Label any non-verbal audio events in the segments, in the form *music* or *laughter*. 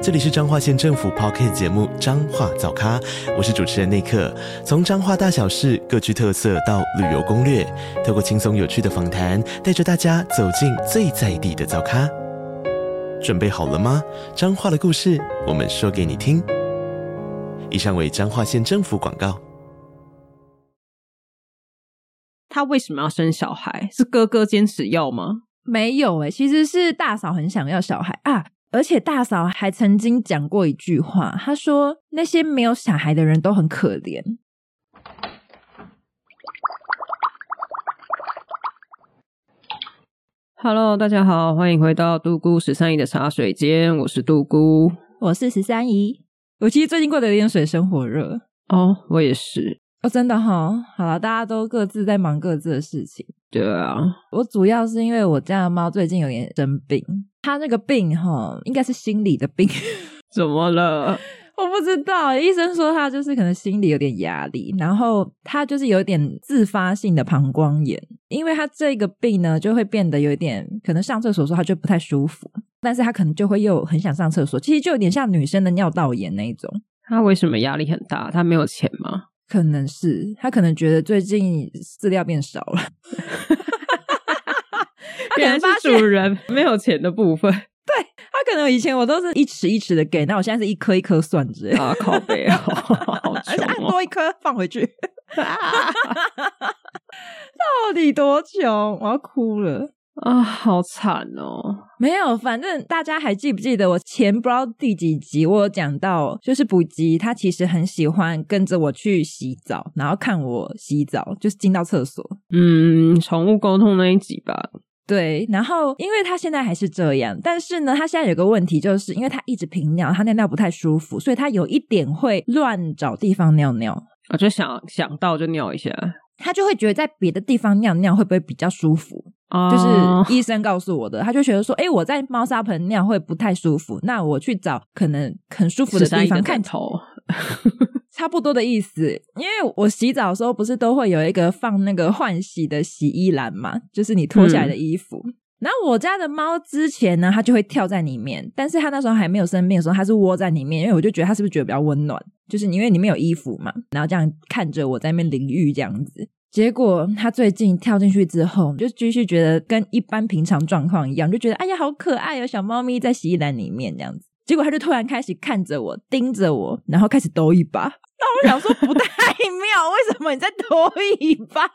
这里是彰化县政府 Podcast 节目《彰化早咖》，我是主持人内克。从彰化大小事各具特色到旅游攻略，透过轻松有趣的访谈，带着大家走进最在地的早咖。准备好了吗？彰化的故事，我们说给你听。以上为彰化县政府广告。他为什么要生小孩？是哥哥坚持要吗？没有诶、欸，其实是大嫂很想要小孩啊。而且大嫂还曾经讲过一句话，她说：“那些没有小孩的人都很可怜。” Hello，大家好，欢迎回到杜姑十三姨的茶水间，我是杜姑，我是十三姨。我其实最近过得有点水深火热哦，我也是。哦，真的哈、哦，好了，大家都各自在忙各自的事情。对啊，我主要是因为我家的猫最近有点生病，它那个病哈，应该是心理的病。*laughs* 怎么了？*laughs* 我不知道，医生说他就是可能心里有点压力，然后他就是有点自发性的膀胱炎，因为他这个病呢，就会变得有点可能上厕所的时候他就不太舒服，但是他可能就会又很想上厕所，其实就有点像女生的尿道炎那一种。他为什么压力很大？他没有钱吗？可能是他可能觉得最近饲料变少了，*laughs* 他可能是主人 *laughs* 没有钱的部分。对，他可能以前我都是一尺一尺的给，那我现在是一颗一颗算着啊，靠北啊，*laughs* 而且按多一颗放回去，*laughs* 到底多穷？我要哭了。啊，好惨哦！没有，反正大家还记不记得我前不知道第几集，我有讲到，就是补吉他其实很喜欢跟着我去洗澡，然后看我洗澡，就是进到厕所。嗯，宠物沟通那一集吧。对，然后因为他现在还是这样，但是呢，他现在有个问题，就是因为他一直频尿，他尿尿不太舒服，所以他有一点会乱找地方尿尿。我就想想到就尿一下，他就会觉得在别的地方尿尿会不会比较舒服？哦，就是医生告诉我的，他就觉得说，哎，我在猫砂盆尿会不太舒服，那我去找可能很舒服的地方看头，*laughs* 差不多的意思。因为我洗澡的时候不是都会有一个放那个换洗的洗衣篮嘛，就是你脱下来的衣服。嗯、然后我家的猫之前呢，它就会跳在里面，但是它那时候还没有生病的时候，它是窝在里面，因为我就觉得它是不是觉得比较温暖，就是因为里面有衣服嘛，然后这样看着我在那边淋浴这样子。结果它最近跳进去之后，就继续觉得跟一般平常状况一样，就觉得哎呀好可爱哦，小猫咪在洗衣篮里面这样子。结果他就突然开始看着我，盯着我，然后开始抖尾巴。*laughs* 那我想说不太妙，为什么你在抖尾巴？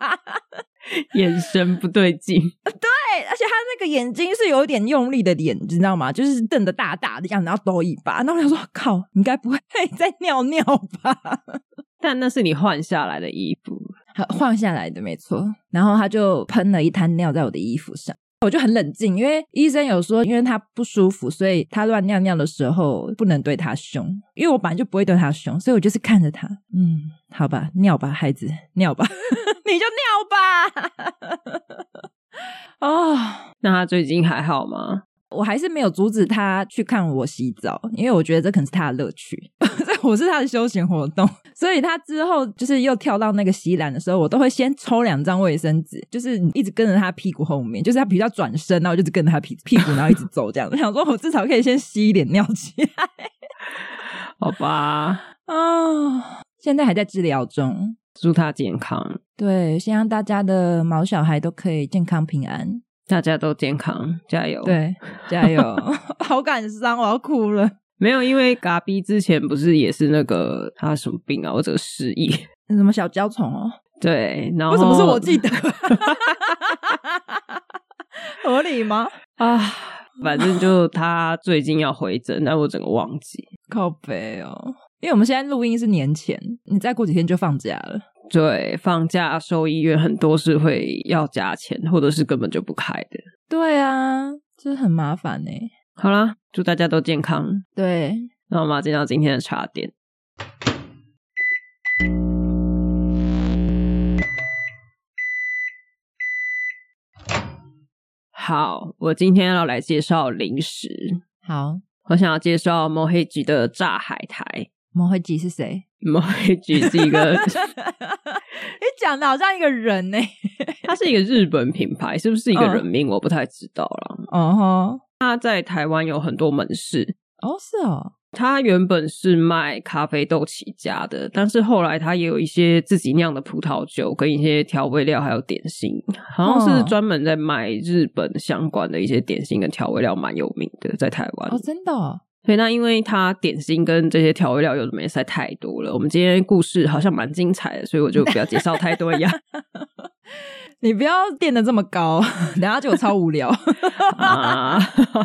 *laughs* 眼神不对劲。对，而且他那个眼睛是有点用力的眼，你知道吗？就是瞪得大大的样子，然后抖尾巴。那我想说，靠，你该不会在尿尿吧？*laughs* 但那是你换下来的衣服。换下来的没错，然后他就喷了一滩尿在我的衣服上，我就很冷静，因为医生有说，因为他不舒服，所以他乱尿尿的时候不能对他凶，因为我本来就不会对他凶，所以我就是看着他，嗯，好吧，尿吧，孩子，尿吧，*laughs* 你就尿吧，哦，*laughs* 那他最近还好吗？我还是没有阻止他去看我洗澡，因为我觉得这可能是他的乐趣，*laughs* 这我是他的休闲活动。所以他之后就是又跳到那个洗篮的时候，我都会先抽两张卫生纸，就是一直跟着他屁股后面，就是他比较转身，然后就是跟着他屁屁股，然后一直走这样。我 *laughs* 想说，我至少可以先吸一点尿起来，*laughs* 好吧？啊、哦，现在还在治疗中，祝他健康。对，希望大家的毛小孩都可以健康平安。大家都健康，加油！对，加油！*laughs* 好感伤，我要哭了。没有，因为嘎逼之前不是也是那个他什么病啊，或者失忆，什么小焦虫哦？对，然后为什么是我记得？*laughs* 合理吗？啊，反正就他最近要回诊，但我整个忘记。靠北哦，因为我们现在录音是年前，你再过几天就放假了。对，放假收医院很多是会要加钱，或者是根本就不开的。对啊，这很麻烦呢。好啦，祝大家都健康。对，那我们要进到今天的茶点。好，我今天要来介绍零食。好，我想要介绍 Moheji 的炸海苔。Moheji 是谁？Moheji 是一个，*laughs* 你讲的好像一个人呢。*laughs* 他是一个日本品牌，是不是一个人名？我不太知道了。哦吼，他在台湾有很多门市。哦，是哦。他原本是卖咖啡豆起家的，但是后来他也有一些自己酿的葡萄酒，跟一些调味料，还有点心，好像是专门在卖日本相关的一些点心跟调味料，蛮有名的，在台湾。哦，真的哦？对，那因为它点心跟这些调味料有的没实在太多了，我们今天故事好像蛮精彩的，所以我就不要介绍太多样。*laughs* 你不要垫得这么高，等下就超无聊。*laughs* 啊、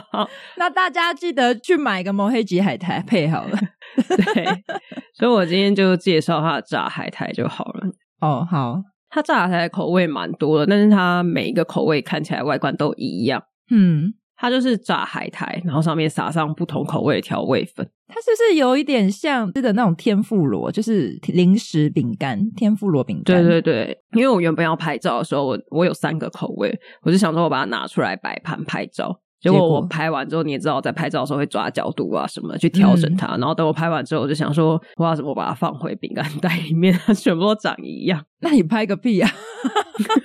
*laughs* 那大家记得去买个毛黑吉海苔配好了。对，所以我今天就介绍它的炸海苔就好了。哦，好，它炸海苔的口味蛮多的，但是它每一个口味看起来外观都一样。嗯。它就是炸海苔，然后上面撒上不同口味的调味粉。它是不是有一点像吃的那种天妇罗，就是零食饼干，天妇罗饼干？对对对，因为我原本要拍照的时候，我我有三个口味，我就想说我把它拿出来摆盘拍照。结果我拍完之后，你也知道我在拍照的时候会抓角度啊什么去调整它，嗯、然后等我拍完之后，我就想说我要怎么把它放回饼干袋里面，它全部都长一样。那你拍个屁啊！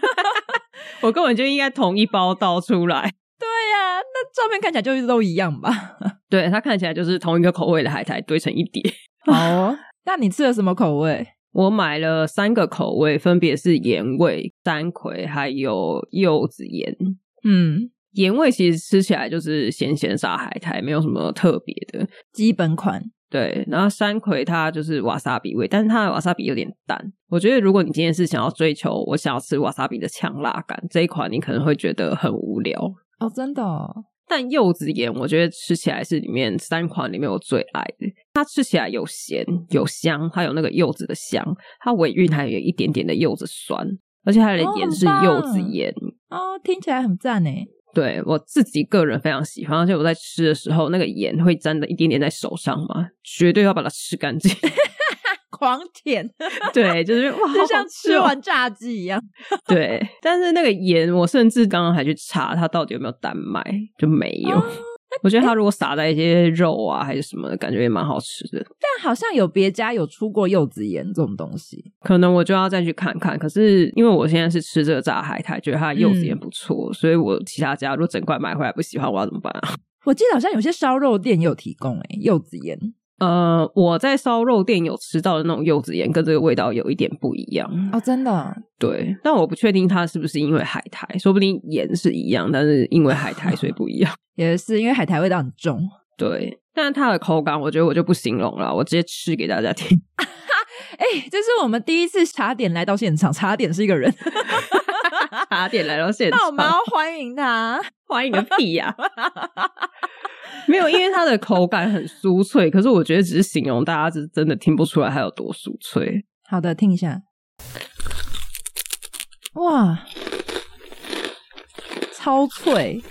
*laughs* 我根本就应该同一包倒出来。对呀、啊，那照片看起来就是都一样吧？*laughs* 对，它看起来就是同一个口味的海苔堆成一叠。*laughs* *laughs* 哦，那你吃了什么口味？我买了三个口味，分别是盐味、山葵还有柚子盐。嗯，盐味其实吃起来就是咸咸沙海苔，没有什么特别的基本款。对，然后山葵它就是瓦萨比味，但是它的瓦萨比有点淡。我觉得如果你今天是想要追求我想要吃瓦萨比的强辣感，这一款你可能会觉得很无聊。哦，真的哦。但柚子盐，我觉得吃起来是里面三款里面我最爱的。它吃起来有咸有香，它有那个柚子的香，它尾韵还有一点点的柚子酸，而且它的盐是柚子盐哦，哦，听起来很赞呢。对，我自己个人非常喜欢，而且我在吃的时候，那个盐会沾的一点点在手上嘛，绝对要把它吃干净。*laughs* 狂舔，*laughs* 对，就是哇，就像吃完炸鸡一样。*laughs* 对，但是那个盐，我甚至刚刚还去查它到底有没有丹麦，就没有。哦、我觉得它如果撒在一些肉啊还是什么的，感觉也蛮好吃的。但好像有别家有出过柚子盐这种东西，可能我就要再去看看。可是因为我现在是吃这个炸海苔，觉得它的柚子盐不错，嗯、所以我其他家如果整块买回来不喜欢，我要怎么办啊？*laughs* 我记得好像有些烧肉店也有提供诶、欸、柚子盐。呃，我在烧肉店有吃到的那种柚子盐，跟这个味道有一点不一样哦，真的。对，但我不确定它是不是因为海苔，说不定盐是一样，但是因为海苔所以不一样。*laughs* 也是因为海苔味道很重。*laughs* 对，但是它的口感，我觉得我就不形容了，我直接吃给大家听。*laughs* 哎、欸，这是我们第一次茶点来到现场，茶点是一个人，茶点来到现场，那我们要欢迎他，欢迎个屁呀、啊！*laughs* 没有，因为它的口感很酥脆，可是我觉得只是形容，大家是真的听不出来它有多酥脆。好的，听一下。哇，超脆！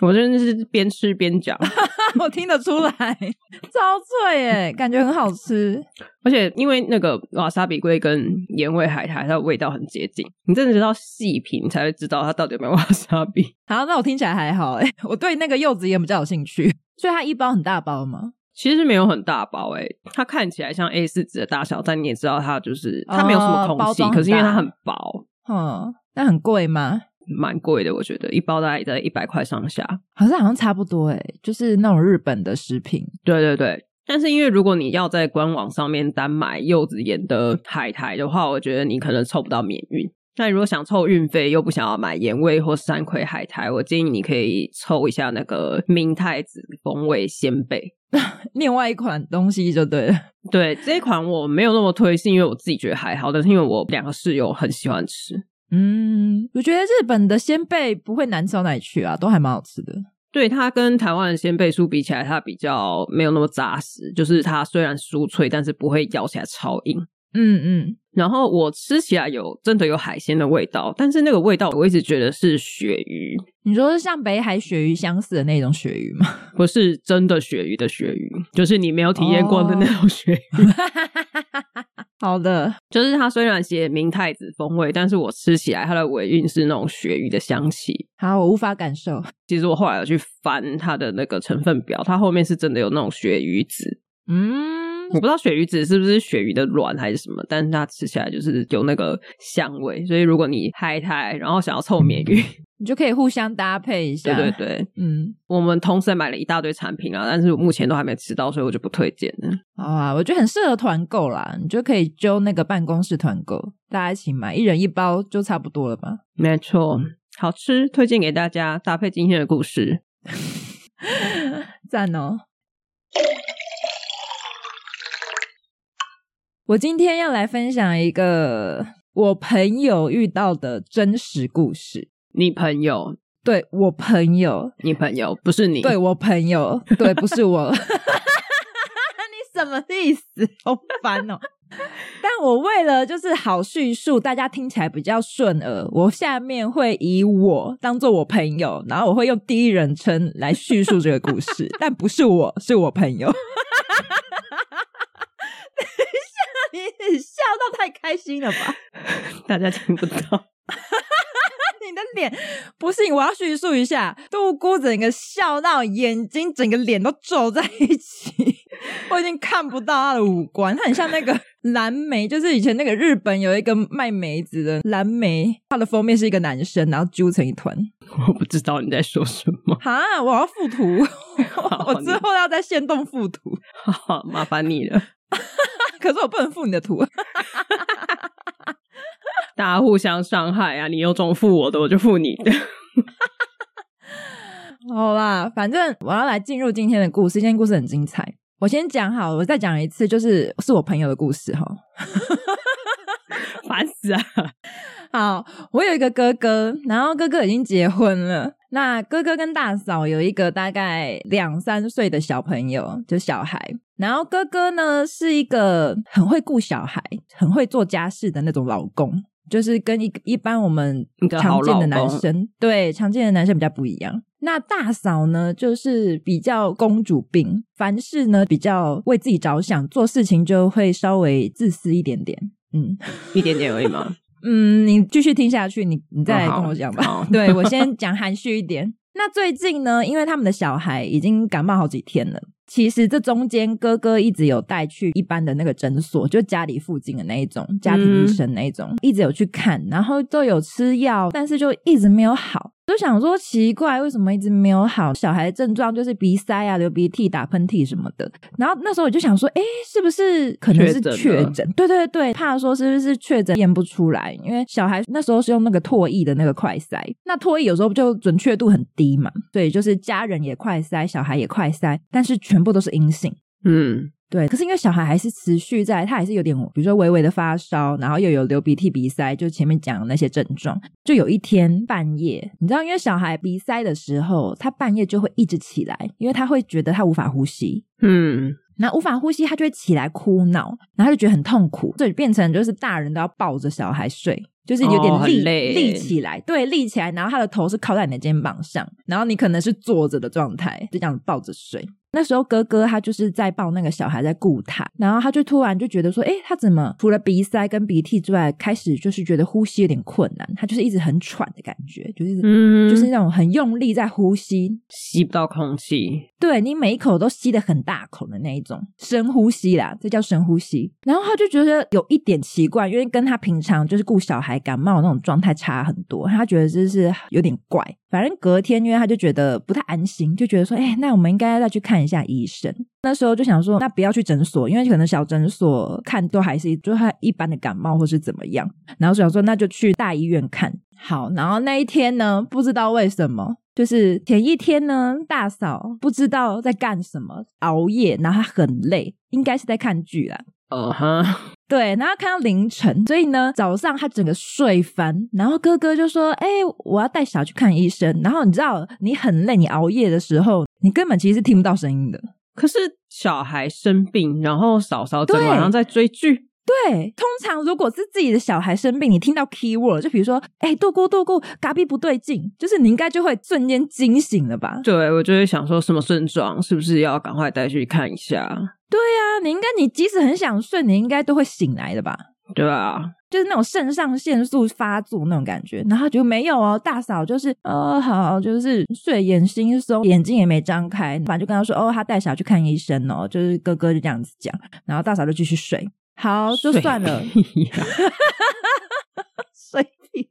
我真的是边吃边讲，*laughs* 我听得出来，超脆耶，感觉很好吃。而且因为那个瓦萨比龟跟盐味海苔，它的味道很接近，你真的知道细品才会知道它到底有没有瓦萨比。*laughs* 好，那我听起来还好诶，我对那个柚子盐比较有兴趣。所以它一包很大包吗？其实没有很大包诶，它看起来像 A 四纸的大小，但你也知道它就是它没有什么空隙，哦、可是因为它很薄，嗯，那很贵吗？蛮贵的，我觉得一包大概在一百块上下，好像好像差不多诶，就是那种日本的食品。对对对，但是因为如果你要在官网上面单买柚子盐的海苔的话，我觉得你可能凑不到免运。那如果想凑运费又不想要买盐味或山葵海苔，我建议你可以凑一下那个明太子风味鲜贝，*laughs* 另外一款东西就对了。对，这一款我没有那么推，是因为我自己觉得还好，但是因为我两个室友很喜欢吃。嗯，我觉得日本的鲜贝不会难吃到哪里去啊，都还蛮好吃的。对，它跟台湾的鲜贝酥比起来，它比较没有那么扎实，就是它虽然酥脆，但是不会咬起来超硬。嗯嗯。然后我吃起来有真的有海鲜的味道，但是那个味道我一直觉得是鳕鱼。你说是像北海鳕鱼相似的那种鳕鱼吗？*laughs* 不是真的鳕鱼的鳕鱼，就是你没有体验过的那种鳕鱼。*laughs* 好的，就是它虽然写明太子风味，但是我吃起来它的尾韵是那种鳕鱼的香气。好，我无法感受。*laughs* 其实我后来有去翻它的那个成分表，它后面是真的有那种鳕鱼籽。嗯，我不知道鳕鱼籽是不是鳕鱼的卵还是什么，但是它吃起来就是有那个香味。所以如果你嗨太，然后想要凑鳗鱼。*laughs* 你就可以互相搭配一下，对对对，嗯，我们同时买了一大堆产品啊，但是我目前都还没吃到，所以我就不推荐了。好啊，我觉得很适合团购啦，你就可以揪那个办公室团购，大家一起买，一人一包就差不多了吧？没错，好吃，推荐给大家，搭配今天的故事，*laughs* 赞哦！我今天要来分享一个我朋友遇到的真实故事。你朋友，对，我朋友，你朋友不是你，对，我朋友，对，不是我，*laughs* 你什么意思？好烦哦！但我为了就是好叙述，大家听起来比较顺耳，我下面会以我当做我朋友，然后我会用第一人称来叙述这个故事，*laughs* 但不是我，是我朋友。*laughs* 等一下，你笑到太开心了吧？大家听不到。*laughs* 你的脸不信，我要叙述一下，杜姑整个笑到眼睛整个脸都皱在一起，*laughs* 我已经看不到她的五官，她很像那个蓝莓，就是以前那个日本有一个卖梅子的蓝莓，它的封面是一个男生，然后揪成一团。*laughs* 我不知道你在说什么。哈，我要附图，我之后要在线动附图，好，麻烦你了。可是我不能附你的图。大家互相伤害啊！你有种附我的，我就附你的。*laughs* 好啦，反正我要来进入今天的故事。今天故事很精彩，我先讲好，我再讲一次，就是是我朋友的故事哈。*laughs* 烦死啊！好，我有一个哥哥，然后哥哥已经结婚了。那哥哥跟大嫂有一个大概两三岁的小朋友，就小孩。然后哥哥呢是一个很会顾小孩、很会做家事的那种老公。就是跟一一般我们常见的男生，对，常见的男生比较不一样。那大嫂呢，就是比较公主病，凡事呢比较为自己着想，做事情就会稍微自私一点点。嗯，一点点而已嘛？*laughs* 嗯，你继续听下去，你你再来跟我讲吧。哦、对，我先讲含蓄一点。那最近呢，因为他们的小孩已经感冒好几天了。其实这中间哥哥一直有带去一般的那个诊所，就家里附近的那一种家庭医生那一种，嗯、一直有去看，然后都有吃药，但是就一直没有好。就想说奇怪，为什么一直没有好？小孩的症状就是鼻塞啊、流鼻涕、打喷嚏什么的。然后那时候我就想说，哎，是不是可能是确诊？对对对，怕说是不是确诊验不出来？因为小孩那时候是用那个唾液的那个快塞，那唾液有时候就准确度很低嘛。对，就是家人也快塞，小孩也快塞，但是全部都是阴性。嗯。对，可是因为小孩还是持续在，他还是有点，比如说微微的发烧，然后又有流鼻涕、鼻塞，就前面讲的那些症状。就有一天半夜，你知道，因为小孩鼻塞的时候，他半夜就会一直起来，因为他会觉得他无法呼吸。嗯，那无法呼吸，他就会起来哭闹，然后他就觉得很痛苦，所以变成就是大人都要抱着小孩睡，就是有点立、哦、立起来，对，立起来，然后他的头是靠在你的肩膀上，然后你可能是坐着的状态，就这样抱着睡。那时候哥哥他就是在抱那个小孩在顾他，然后他就突然就觉得说，诶，他怎么除了鼻塞跟鼻涕之外，开始就是觉得呼吸有点困难，他就是一直很喘的感觉，就是嗯，就是那种很用力在呼吸，吸不到空气，对，你每一口都吸得很大口的那一种深呼吸啦，这叫深呼吸。然后他就觉得有一点奇怪，因为跟他平常就是顾小孩感冒那种状态差很多，他觉得就是有点怪。反正隔天，因为他就觉得不太安心，就觉得说，哎，那我们应该再去看一下医生。那时候就想说，那不要去诊所，因为可能小诊所看都还是就他一般的感冒或是怎么样。然后想说，那就去大医院看。好，然后那一天呢，不知道为什么，就是前一天呢，大嫂不知道在干什么，熬夜，然后她很累，应该是在看剧啦。哦哈，对，然后看到凌晨，所以呢，早上他整个睡翻，然后哥哥就说：“哎，我要带小孩去看医生。”然后你知道，你很累，你熬夜的时候，你根本其实是听不到声音的。可是小孩生病，然后嫂嫂整晚上在追剧。对，通常如果是自己的小孩生病，你听到 key word，就比如说，哎，豆姑豆姑，嘎逼不对劲，就是你应该就会瞬间惊醒了吧？对，我就会想说什么症状，是不是要赶快带去看一下？对呀、啊，你应该，你即使很想睡，你应该都会醒来的吧？对啊，就是那种肾上腺素发作那种感觉，然后就没有哦，大嫂就是呃好，就是睡眼惺忪，眼睛也没张开，反正就跟他说哦，他带小孩去看医生哦，就是哥哥就这样子讲，然后大嫂就继续睡，好就算了，*laughs* 水屁，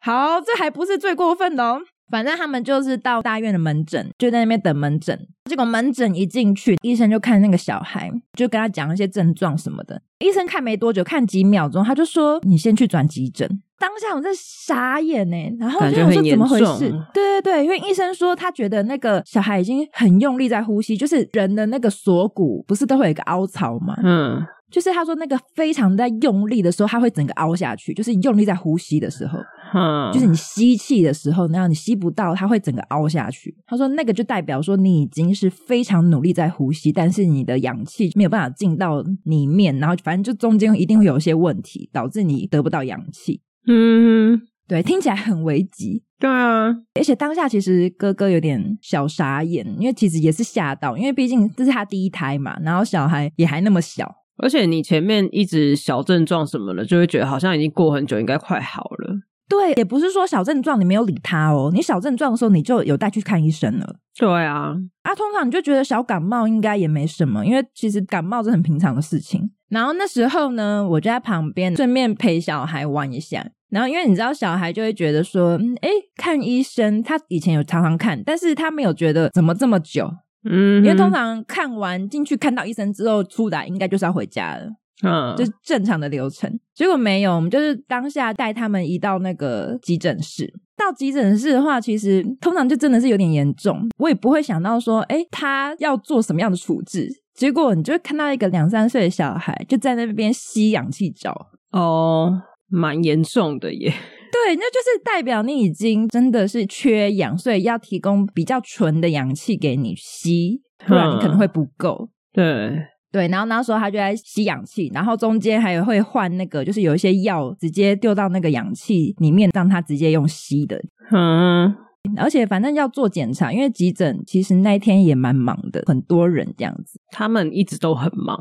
好，这还不是最过分的哦。反正他们就是到大院的门诊，就在那边等门诊。结果门诊一进去，医生就看那个小孩，就跟他讲一些症状什么的。医生看没多久，看几秒钟，他就说：“你先去转急诊。”当下我在傻眼呢，然后就说：“怎么回事？”对对对，因为医生说他觉得那个小孩已经很用力在呼吸，就是人的那个锁骨不是都会有一个凹槽吗？嗯。就是他说那个非常在用力的时候，他会整个凹下去。就是用力在呼吸的时候，嗯，就是你吸气的时候，然后你吸不到，他会整个凹下去。他说那个就代表说你已经是非常努力在呼吸，但是你的氧气没有办法进到里面，然后反正就中间一定会有一些问题，导致你得不到氧气。嗯，对，听起来很危急。对啊，而且当下其实哥哥有点小傻眼，因为其实也是吓到，因为毕竟这是他第一胎嘛，然后小孩也还那么小。而且你前面一直小症状什么的，就会觉得好像已经过很久，应该快好了。对，也不是说小症状你没有理他哦，你小症状的时候你就有带去看医生了。对啊，啊，通常你就觉得小感冒应该也没什么，因为其实感冒是很平常的事情。然后那时候呢，我就在旁边顺便陪小孩玩一下。然后因为你知道，小孩就会觉得说，嗯，诶，看医生，他以前有常常看，但是他没有觉得怎么这么久。嗯，因为通常看完进去看到医生之后出来，应该就是要回家了，嗯，就是正常的流程。结果没有，我们就是当下带他们移到那个急诊室。到急诊室的话，其实通常就真的是有点严重，我也不会想到说，诶，他要做什么样的处置。结果你就会看到一个两三岁的小孩就在那边吸氧气罩，哦，蛮严重的耶。对，那就是代表你已经真的是缺氧，所以要提供比较纯的氧气给你吸，不然你可能会不够。对对，然后那时候他就在吸氧气，然后中间还有会换那个，就是有一些药直接丢到那个氧气里面，让他直接用吸的。嗯，而且反正要做检查，因为急诊其实那一天也蛮忙的，很多人这样子，他们一直都很忙。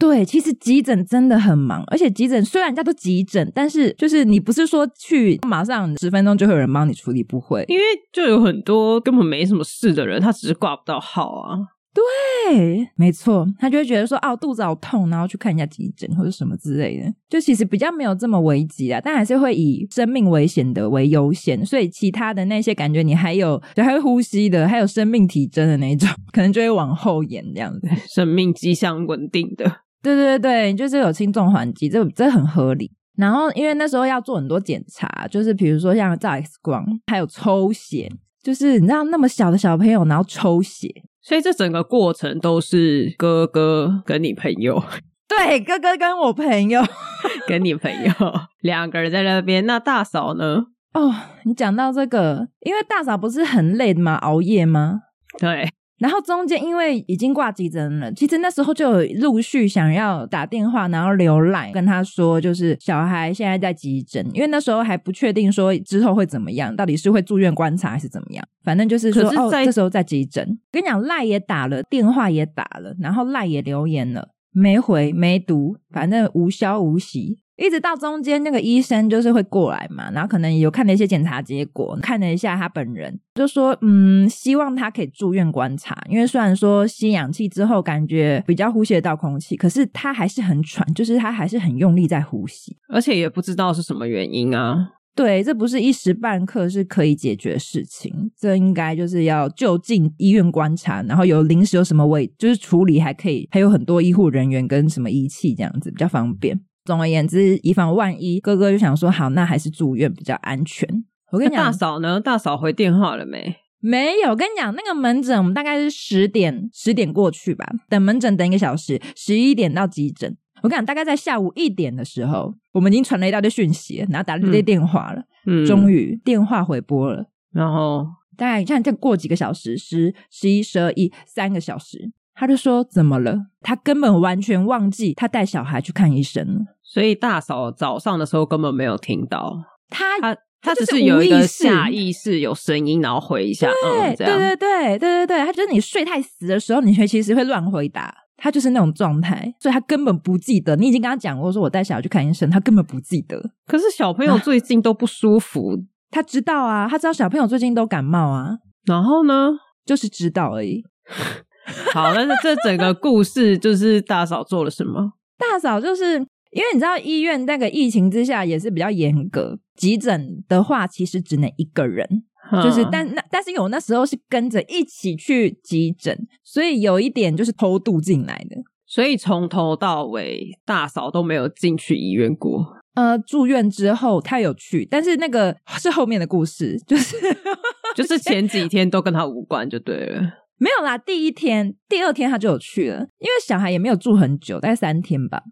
对，其实急诊真的很忙，而且急诊虽然叫做急诊，但是就是你不是说去马上十分钟就会有人帮你处理，不会，因为就有很多根本没什么事的人，他只是挂不到号啊。对，没错，他就会觉得说，哦，肚子好痛，然后去看一下急诊或者什么之类的，就其实比较没有这么危急啊，但还是会以生命危险的为优先，所以其他的那些感觉你还有就还会呼吸的，还有生命体征的那种，*laughs* 可能就会往后延这样子，生命迹象稳定的。对对对，就是有轻重缓急，这这很合理。然后因为那时候要做很多检查，就是比如说像照 X 光，还有抽血，就是你知道那么小的小朋友，然后抽血，所以这整个过程都是哥哥跟你朋友，*laughs* 对，哥哥跟我朋友，*laughs* 跟你朋友两个人在那边。那大嫂呢？哦，你讲到这个，因为大嫂不是很累的吗？熬夜吗？对。然后中间因为已经挂急诊了，其实那时候就有陆续想要打电话，然后留赖跟他说，就是小孩现在在急诊，因为那时候还不确定说之后会怎么样，到底是会住院观察还是怎么样，反正就是说哦，这时候在急诊。跟你讲，赖也打了，电话也打了，然后赖也留言了，没回没读，反正无消无息。一直到中间那个医生就是会过来嘛，然后可能有看了一些检查结果，看了一下他本人，就说嗯，希望他可以住院观察，因为虽然说吸氧气之后感觉比较呼吸得到空气，可是他还是很喘，就是他还是很用力在呼吸，而且也不知道是什么原因啊。对，这不是一时半刻是可以解决的事情，这应该就是要就近医院观察，然后有临时有什么位就是处理还可以，还有很多医护人员跟什么仪器这样子比较方便。总而言之，以防万一，哥哥就想说好，那还是住院比较安全。我跟你讲，大嫂呢？大嫂回电话了没？没有。我跟你讲，那个门诊我们大概是十点十点过去吧，等门诊等一个小时，十一点到急诊。我跟你讲，大概在下午一点的时候，我们已经传了一大堆讯息，然后打了一堆电话了，嗯，终于电话回拨了。然后大概你看，再过几个小时，十、十一、十二、一三个小时。他就说怎么了？他根本完全忘记他带小孩去看医生了。所以大嫂早上的时候根本没有听到，他他他只是有一个下意识有声音，然后回一下，对、嗯、这样对对对对对对，他就是你睡太死的时候，你会其实会乱回答，他就是那种状态，所以他根本不记得。你已经跟他讲过说，我带小孩去看医生，他根本不记得。可是小朋友最近都不舒服，他知道啊，他知道小朋友最近都感冒啊，然后呢，就是知道而已。*laughs* 好，但是这整个故事就是大嫂做了什么？大嫂就是。因为你知道医院那个疫情之下也是比较严格，急诊的话其实只能一个人，嗯、就是但那但是我那时候是跟着一起去急诊，所以有一点就是偷渡进来的，所以从头到尾大嫂都没有进去医院过。呃，住院之后他有去，但是那个是后面的故事，就是就是前几天都跟他无关就对了，没有啦，第一天、第二天他就有去了，因为小孩也没有住很久，大概三天吧。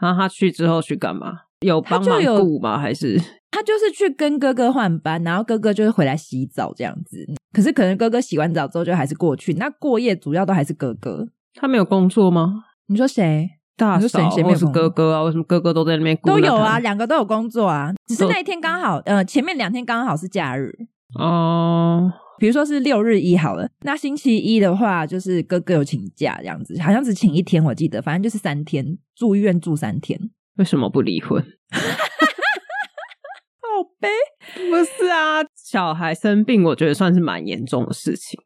然后他去之后去干嘛？有帮忙顾吗？还是他就是去跟哥哥换班，然后哥哥就是回来洗澡这样子。可是可能哥哥洗完澡之后就还是过去。那过夜主要都还是哥哥。他没有工作吗？你说谁？大嫂谁？谁没有是哥哥啊？为什么哥哥都在那边？都有啊，两个都有工作啊。只是那一天刚好，呃，前面两天刚好是假日哦。比如说是六日一好了，那星期一的话就是哥哥有请假这样子，好像只请一天，我记得，反正就是三天住医院住三天。为什么不离婚？好悲，不是啊，小孩生病，我觉得算是蛮严重的事情。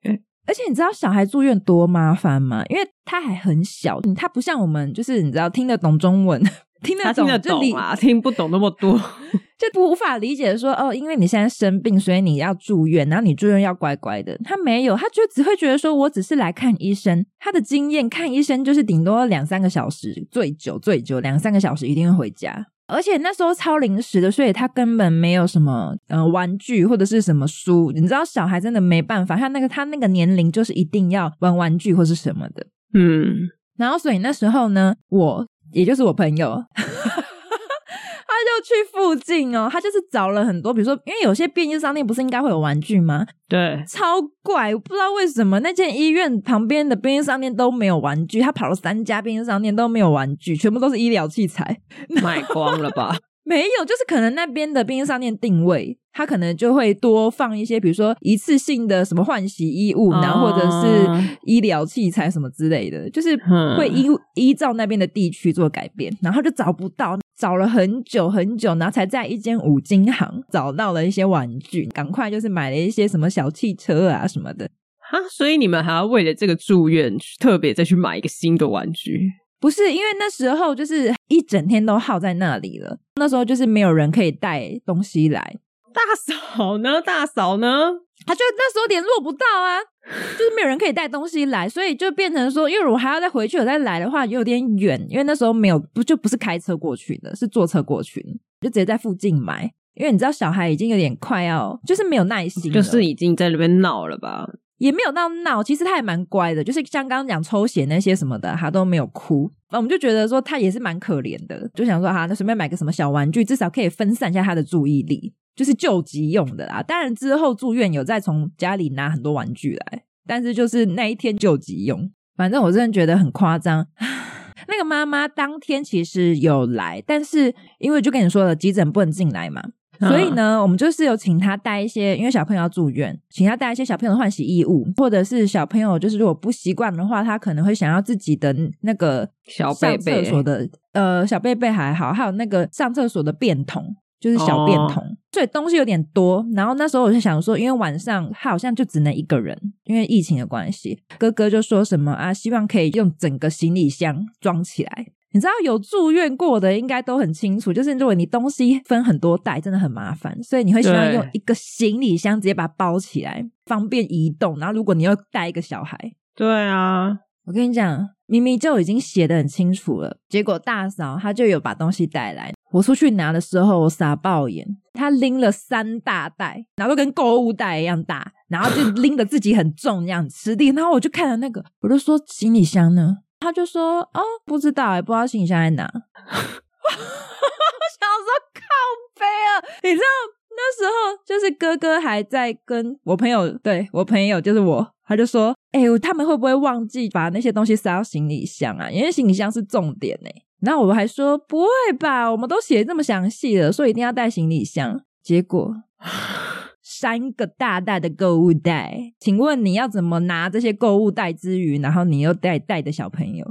而且你知道小孩住院多麻烦吗？因为他还很小，他不像我们，就是你知道听得懂中文。听得懂，听得懂啊，听不懂那么多，*laughs* 就不无法理解说哦，因为你现在生病，所以你要住院，然后你住院要乖乖的。他没有，他就只会觉得说，我只是来看医生。他的经验，看医生就是顶多两三个小时，最久最久两三个小时一定会回家。而且那时候超临时的，所以他根本没有什么呃玩具或者是什么书。你知道，小孩真的没办法，他那个他那个年龄就是一定要玩玩具或是什么的。嗯，然后所以那时候呢，我。也就是我朋友，*laughs* 他就去附近哦，他就是找了很多，比如说，因为有些便利商店不是应该会有玩具吗？对，超怪，我不知道为什么那间医院旁边的便利商店都没有玩具，他跑了三家便利商店都没有玩具，全部都是医疗器材，*laughs* 卖光了吧？没有，就是可能那边的便利商店定位，他可能就会多放一些，比如说一次性的什么换洗衣物，然后或者是医疗器材什么之类的，就是会依依照那边的地区做改变，然后就找不到，找了很久很久，然后才在一间五金行找到了一些玩具，赶快就是买了一些什么小汽车啊什么的。哈，所以你们还要为了这个住院特别再去买一个新的玩具？不是，因为那时候就是一整天都耗在那里了，那时候就是没有人可以带东西来。大嫂呢？大嫂呢？他就那时候联络不到啊，就是没有人可以带东西来，所以就变成说，因为我还要再回去，我再来的话有点远，因为那时候没有不就不是开车过去的，是坐车过去，就直接在附近买。因为你知道小孩已经有点快要，就是没有耐心，就是已经在那边闹了吧？也没有到闹，其实他也蛮乖的，就是像刚刚讲抽血那些什么的，他都没有哭。那我们就觉得说他也是蛮可怜的，就想说哈，那随便买个什么小玩具，至少可以分散一下他的注意力。就是救急用的啦，当然之后住院有再从家里拿很多玩具来，但是就是那一天救急用。反正我真的觉得很夸张。*sighs* 那个妈妈当天其实有来，但是因为就跟你说了，急诊不能进来嘛，所以呢，我们就是有请他带一些，因为小朋友要住院，请他带一些小朋友的换洗衣物，或者是小朋友就是如果不习惯的话，他可能会想要自己的那个小贝贝，上厕所的呃小贝贝还好，还有那个上厕所的便桶。就是小便桶，哦、所以东西有点多。然后那时候我就想说，因为晚上他好像就只能一个人，因为疫情的关系。哥哥就说什么啊，希望可以用整个行李箱装起来。你知道有住院过的应该都很清楚，就是如果你东西分很多袋，真的很麻烦。所以你会希望用一个行李箱直接把它包起来，方便移动。然后如果你要带一个小孩，对啊，我跟你讲，明明就已经写的很清楚了，结果大嫂她就有把东西带来。我出去拿的时候，我傻爆眼。她拎了三大袋，然后都跟购物袋一样大，然后就拎的自己很重这样吃力。然后我就看了那个，我就说行李箱呢？他就说哦，不知道哎，不知道行李箱在哪。*laughs* 我想说靠背啊！你知道那时候就是哥哥还在跟我朋友，对，我朋友就是我，他就说哎，他们会不会忘记把那些东西塞到行李箱啊？因为行李箱是重点呢。然后我还说不会吧，我们都写这么详细了，说一定要带行李箱。结果 *laughs* 三个大大的购物袋，请问你要怎么拿这些购物袋之余，然后你又带带的小朋友？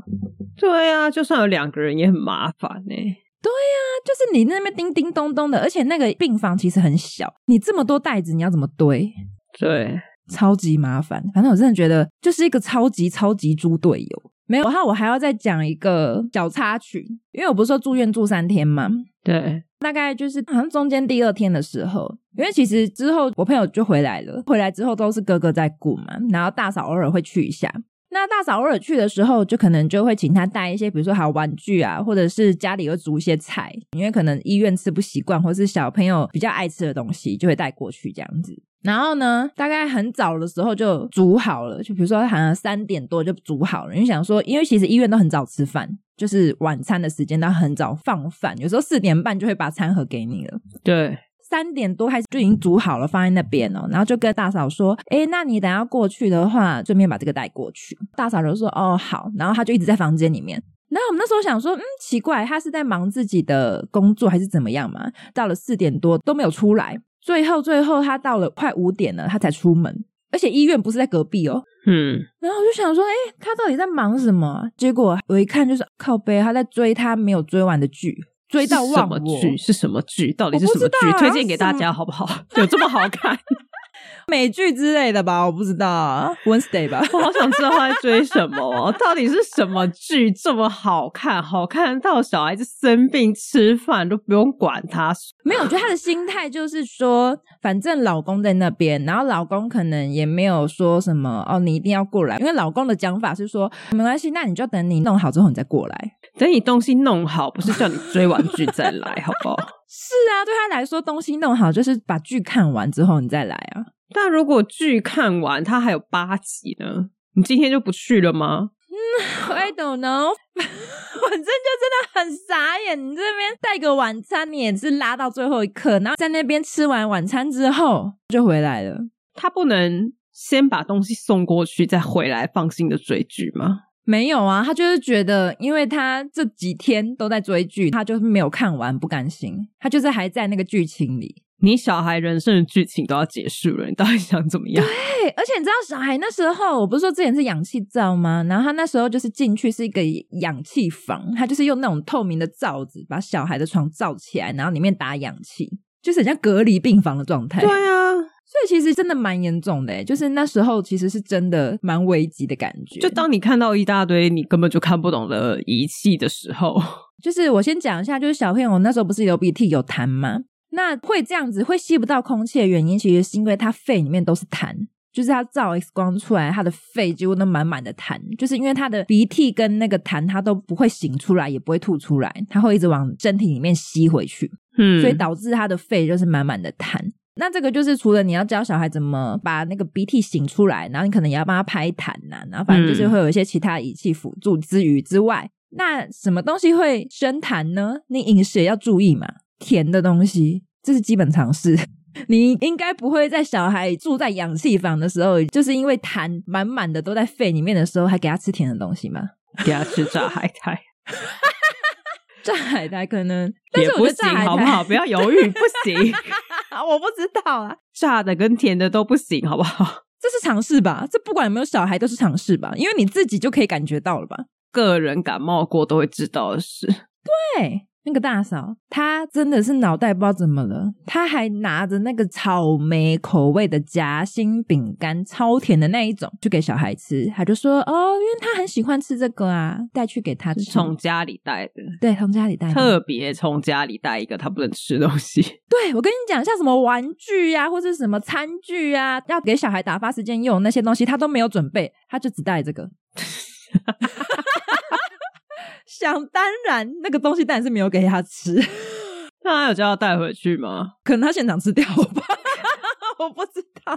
对啊，就算有两个人也很麻烦呢、欸。对呀、啊，就是你那边叮叮咚咚的，而且那个病房其实很小，你这么多袋子，你要怎么堆？对，超级麻烦。反正我真的觉得，就是一个超级超级猪队友。没有，然后我还要再讲一个小插曲，因为我不是说住院住三天嘛，对，大概就是好像中间第二天的时候，因为其实之后我朋友就回来了，回来之后都是哥哥在顾嘛，然后大嫂偶尔会去一下。那大嫂偶尔去的时候，就可能就会请他带一些，比如说好玩具啊，或者是家里会煮一些菜，因为可能医院吃不习惯，或是小朋友比较爱吃的东西，就会带过去这样子。然后呢，大概很早的时候就煮好了，就比如说好像三点多就煮好了。你想说，因为其实医院都很早吃饭，就是晚餐的时间都很早放饭，有时候四点半就会把餐盒给你了。对，三点多开始就已经煮好了，放在那边哦。然后就跟大嫂说：“哎，那你等下过去的话，顺便把这个带过去。”大嫂就说：“哦，好。”然后他就一直在房间里面。然后我们那时候想说：“嗯，奇怪，他是在忙自己的工作还是怎么样嘛？”到了四点多都没有出来。最后，最后他到了快五点了，他才出门，而且医院不是在隔壁哦。嗯，然后我就想说，哎，他到底在忙什么？结果我一看，就是靠背，他在追他没有追完的剧，追到忘我。什么剧？是什么剧？到底是什么剧？推荐给大家好不好？*laughs* 有这么好看？美剧之类的吧，我不知道，Wednesday 吧，*laughs* 我好想知道他在追什么，到底是什么剧这么好看？好看到小孩子生病吃饭都不用管他。没有，我觉得他的心态就是说，反正老公在那边，然后老公可能也没有说什么哦，你一定要过来，因为老公的讲法是说没关系，那你就等你弄好之后你再过来，等你东西弄好，不是叫你追完剧再来，好不好？*laughs* 是啊，对他来说，东西弄好就是把剧看完之后你再来啊。但如果剧看完，它还有八集呢，你今天就不去了吗？嗯，*laughs* I don't know，*laughs* 反正就真的很傻眼。你这边带个晚餐，你也是拉到最后一刻，然后在那边吃完晚餐之后就回来了。他不能先把东西送过去，再回来放心的追剧吗？没有啊，他就是觉得，因为他这几天都在追剧，他就是没有看完，不甘心，他就是还在那个剧情里。你小孩人生的剧情都要结束了，你到底想怎么样？对，而且你知道小孩那时候，我不是说之前是氧气罩吗？然后他那时候就是进去是一个氧气房，他就是用那种透明的罩子把小孩的床罩起来，然后里面打氧气，就是很像隔离病房的状态。对啊，所以其实真的蛮严重的，就是那时候其实是真的蛮危急的感觉。就当你看到一大堆你根本就看不懂的仪器的时候，就是我先讲一下，就是小朋友那时候不是流鼻涕有痰吗？那会这样子会吸不到空气的原因，其实是因为他肺里面都是痰，就是他照 X 光出来，他的肺几乎都满满的痰，就是因为他的鼻涕跟那个痰，他都不会醒出来，也不会吐出来，他会一直往身体里面吸回去，嗯，所以导致他的肺就是满满的痰。那这个就是除了你要教小孩怎么把那个鼻涕醒出来，然后你可能也要帮他拍痰呐、啊，然后反正就是会有一些其他仪器辅助之余之外，那什么东西会生痰呢？你饮食也要注意嘛。甜的东西，这是基本常识。*laughs* 你应该不会在小孩住在氧气房的时候，就是因为痰满满的都在肺里面的时候，还给他吃甜的东西吗？给他吃炸海苔，*laughs* 炸海苔可能也不行，好不好？*laughs* 不要犹豫，不行，我不知道啊，炸的跟甜的都不行，好不好？这是常识吧？这不管有没有小孩都是常识吧？因为你自己就可以感觉到了吧？个人感冒过都会知道的事，对。那个大嫂，她真的是脑袋不知道怎么了，她还拿着那个草莓口味的夹心饼干，超甜的那一种，去给小孩吃。她就说：“哦，因为她很喜欢吃这个啊，带去给他吃。”从家里带的，对，从家里带，特别从家里带一个他不能吃的东西。*laughs* 对，我跟你讲，像什么玩具呀、啊，或者什么餐具啊，要给小孩打发时间用那些东西，他都没有准备，他就只带这个。*laughs* 想当然，那个东西当然是没有给他吃。*laughs* 那他有叫他带回去吗？*laughs* 可能他现场吃掉吧，*laughs* 我不知道。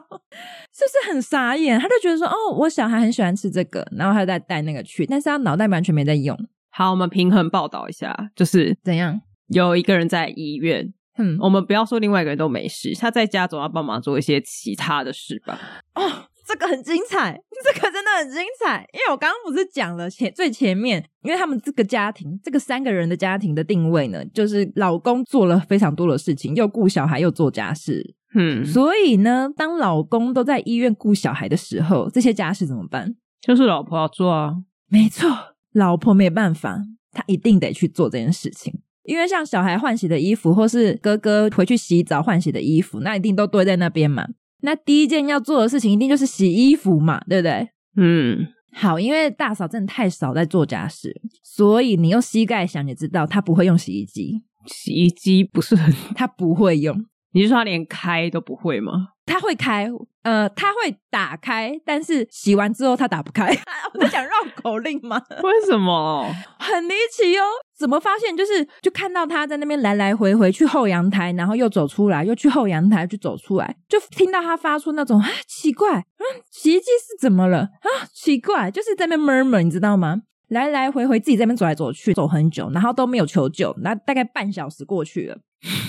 是不是很傻眼？他就觉得说：“哦，我小孩很喜欢吃这个，然后他再带那个去，但是他脑袋完全没在用。”好，我们平衡报道一下，就是怎样？有一个人在医院，嗯，我们不要说另外一个人都没事，他在家总要帮忙做一些其他的事吧？哦。这个很精彩，*laughs* 这个真的的很精彩，因为我刚刚不是讲了前最前面，因为他们这个家庭，这个三个人的家庭的定位呢，就是老公做了非常多的事情，又顾小孩又做家事，嗯，所以呢，当老公都在医院顾小孩的时候，这些家事怎么办？就是老婆要做啊，没错，老婆没办法，她一定得去做这件事情。因为像小孩换洗的衣服，或是哥哥回去洗澡换洗的衣服，那一定都堆在那边嘛。那第一件要做的事情，一定就是洗衣服嘛，对不对？嗯，好，因为大嫂真的太少在做家事，所以你用膝盖想也知道，她不会用洗衣机。洗衣机不是很，*laughs* 她不会用。你是说她连开都不会吗？她会开，呃，她会打开，但是洗完之后她打不开。*laughs* 我在讲绕口令吗？为什么？很离奇哦！怎么发现？就是就看到他在那边来来回回去后阳台，然后又走出来，又去后阳台，去走出来，就听到他发出那种啊奇怪，嗯，洗衣机是怎么了啊？奇怪，就是在那边 murmur，你知道吗？来来回回自己在那边走来走去，走很久，然后都没有求救，那大概半小时过去了。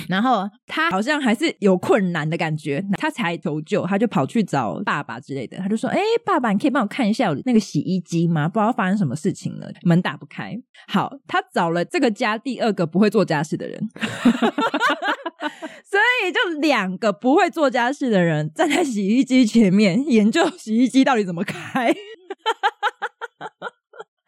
然后他好像还是有困难的感觉，他才求救，他就跑去找爸爸之类的。他就说：“哎，爸爸，你可以帮我看一下我那个洗衣机吗？不知道发生什么事情了，门打不开。”好，他找了这个家第二个不会做家事的人，*laughs* 所以就两个不会做家事的人站在洗衣机前面研究洗衣机到底怎么开。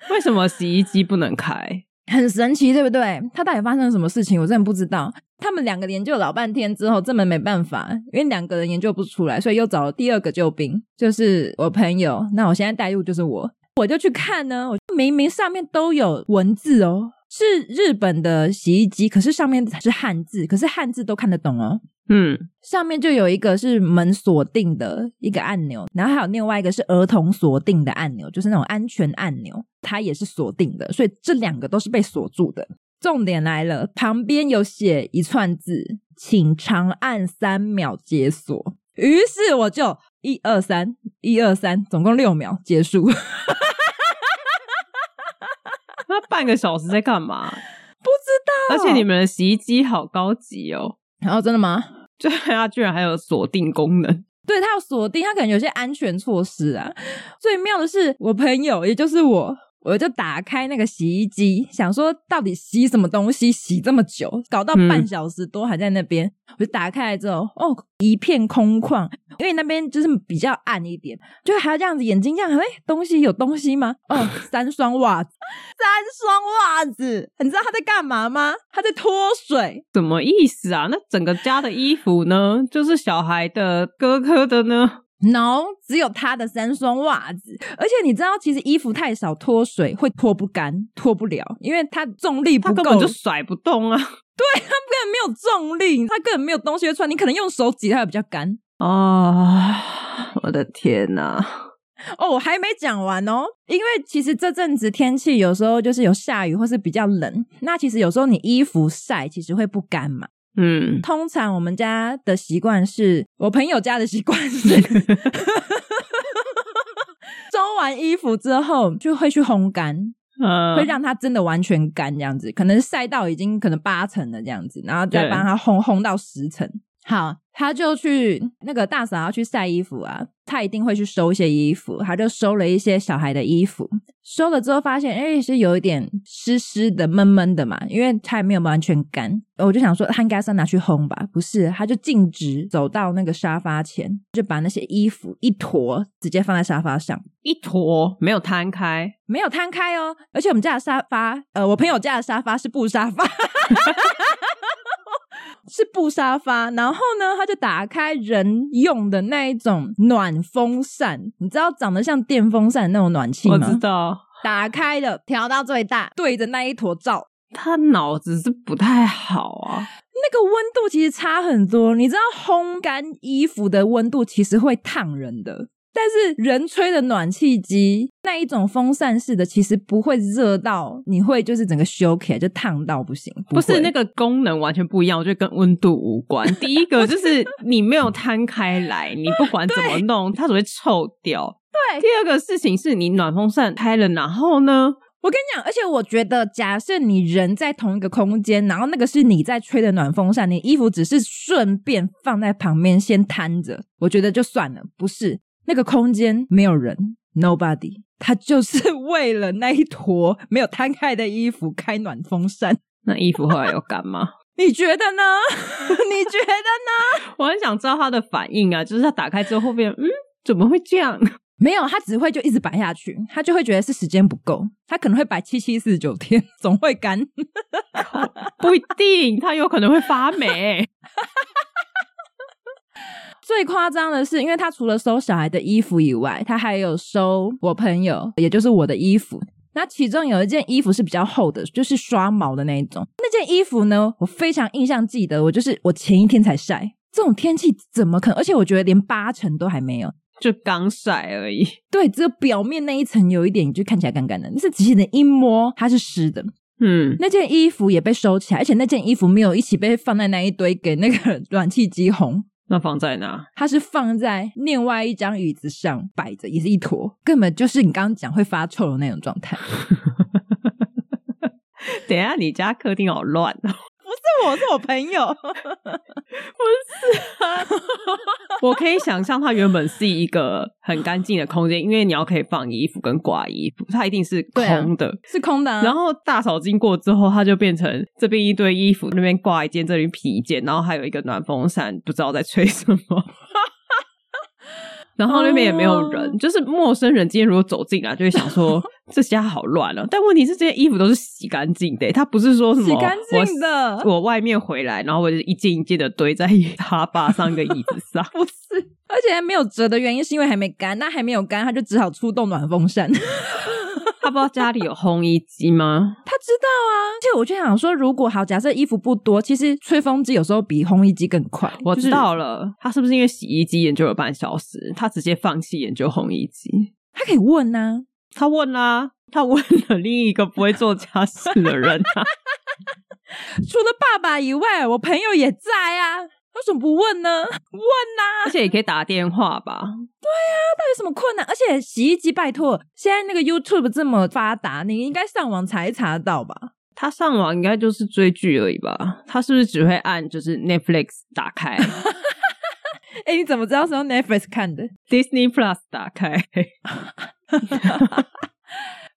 为什么洗衣机不能开？很神奇，对不对？他到底发生了什么事情？我真的不知道。他们两个研究老半天之后，根本没办法，因为两个人研究不出来，所以又找了第二个救兵，就是我朋友。那我现在带入就是我，我就去看呢。我明明上面都有文字哦，是日本的洗衣机，可是上面是汉字，可是汉字都看得懂哦。嗯，上面就有一个是门锁定的一个按钮，然后还有另外一个是儿童锁定的按钮，就是那种安全按钮，它也是锁定的，所以这两个都是被锁住的。重点来了，旁边有写一串字，请长按三秒解锁。于是我就一二三，一二三，总共六秒结束。*laughs* 那半个小时在干嘛？不知道。而且你们的洗衣机好高级哦。然后真的吗？*laughs* 就，它居然还有锁定功能。*laughs* 对，它有锁定，它可能有些安全措施啊。最妙的是，我朋友，也就是我。我就打开那个洗衣机，想说到底洗什么东西洗这么久，搞到半小时多还在那边。嗯、我就打开来之后，哦，一片空旷，因为那边就是比较暗一点，就还要这样子眼睛这样，哎，东西有东西吗？哦，*laughs* 三双袜子，三双袜子，你知道他在干嘛吗？他在脱水，什么意思啊？那整个家的衣服呢？就是小孩的、哥哥的呢？No，只有他的三双袜子，而且你知道，其实衣服太少脱水会脱不干，脱不了，因为它重力不够，他根本就甩不动啊。*laughs* 对，他根本没有重力，他根本没有东西会穿，你可能用手挤它会比较干。啊，oh, 我的天哪！哦，我还没讲完哦，因为其实这阵子天气有时候就是有下雨或是比较冷，那其实有时候你衣服晒其实会不干嘛。嗯，通常我们家的习惯是，我朋友家的习惯是，*laughs* 收完衣服之后就会去烘干，嗯，会让它真的完全干这样子，可能晒到已经可能八成了这样子，然后再帮它烘烘到十成。好，他就去那个大嫂要去晒衣服啊，他一定会去收一些衣服，他就收了一些小孩的衣服，收了之后发现，哎，是有一点湿湿的、闷闷的嘛，因为他也没有完全干，我就想说他应该是拿去烘吧，不是，他就径直走到那个沙发前，就把那些衣服一坨直接放在沙发上，一坨没有摊开，没有摊开哦，而且我们家的沙发，呃，我朋友家的沙发是布沙发。*laughs* 是布沙发，然后呢，他就打开人用的那一种暖风扇，你知道长得像电风扇那种暖气吗？我知道，打开了，调到最大，对着那一坨照。他脑子是不太好啊，那个温度其实差很多，你知道烘干衣服的温度其实会烫人的。但是人吹的暖气机那一种风扇式的，其实不会热到你会就是整个修起来就烫到不行。不，不是那个功能完全不一样，我觉得跟温度无关。*laughs* 第一个就是你没有摊开来，你不管怎么弄，它只会臭掉。对。第二个事情是你暖风扇开了，然后呢，我跟你讲，而且我觉得，假设你人在同一个空间，然后那个是你在吹的暖风扇，你衣服只是顺便放在旁边先摊着，我觉得就算了，不是。那个空间没有人，？Nobody，他就是 *laughs* 为了那一坨没有摊开的衣服开暖风扇。那衣服后来有干吗？*laughs* 你觉得呢？*laughs* 你觉得呢？我很想知道他的反应啊，就是他打开之后后面，嗯，怎么会这样？没有，他只会就一直摆下去，他就会觉得是时间不够，他可能会摆七七四十九天，总会干。不一定，他有可能会发霉。最夸张的是，因为他除了收小孩的衣服以外，他还有收我朋友，也就是我的衣服。那其中有一件衣服是比较厚的，就是刷毛的那一种。那件衣服呢，我非常印象记得，我就是我前一天才晒，这种天气怎么可能？而且我觉得连八成都还没有。就刚晒而已，对，只有表面那一层有一点，就看起来干干的。但是仔细的一摸，它是湿的。嗯，那件衣服也被收起来，而且那件衣服没有一起被放在那一堆给那个 *laughs* 暖气机烘。那放在哪？它是放在另外一张椅子上摆着，也是一坨，根本就是你刚刚讲会发臭的那种状态。*laughs* 等一下，你家客厅好乱哦。是我是我朋友，*laughs* 不是啊。*laughs* 我可以想象，它原本是一个很干净的空间，因为你要可以放衣服跟挂衣服，它一定是空的，啊、是空的、啊。然后大扫经过之后，它就变成这边一堆衣服，那边挂一件，这里披一件，然后还有一个暖风扇，不知道在吹什么。*laughs* 然后那边也没有人，oh. 就是陌生人今天如果走进来，就会想说 *laughs* 这家好乱了。但问题是，这些衣服都是洗干净的，他不是说什么洗干净的我。我外面回来，然后我就一件一件的堆在 *laughs* 沙发上一个椅子上，*laughs* 不是。而且还没有折的原因是因为还没干，那还没有干，他就只好出动暖风扇。他不知道家里有烘衣机吗？他知道啊，而且我就想说，如果好，假设衣服不多，其实吹风机有时候比烘衣机更快。我知道了，就是、他是不是因为洗衣机研究了半小时，他直接放弃研究烘衣机？他可以问呐、啊，他问啊，他问了另一个不会做家事的人啊。*laughs* 除了爸爸以外，我朋友也在啊。为什么不问呢？*laughs* 问呐、啊！而且也可以打电话吧？*laughs* 对、啊，到底有什么困难？而且洗衣机，拜托，现在那个 YouTube 这么发达，你应该上网查一查得到吧？他上网应该就是追剧而已吧？他是不是只会按就是 Netflix 打开？哎、欸，你怎么知道是用 Netflix 看的？Disney Plus 打开？*laughs*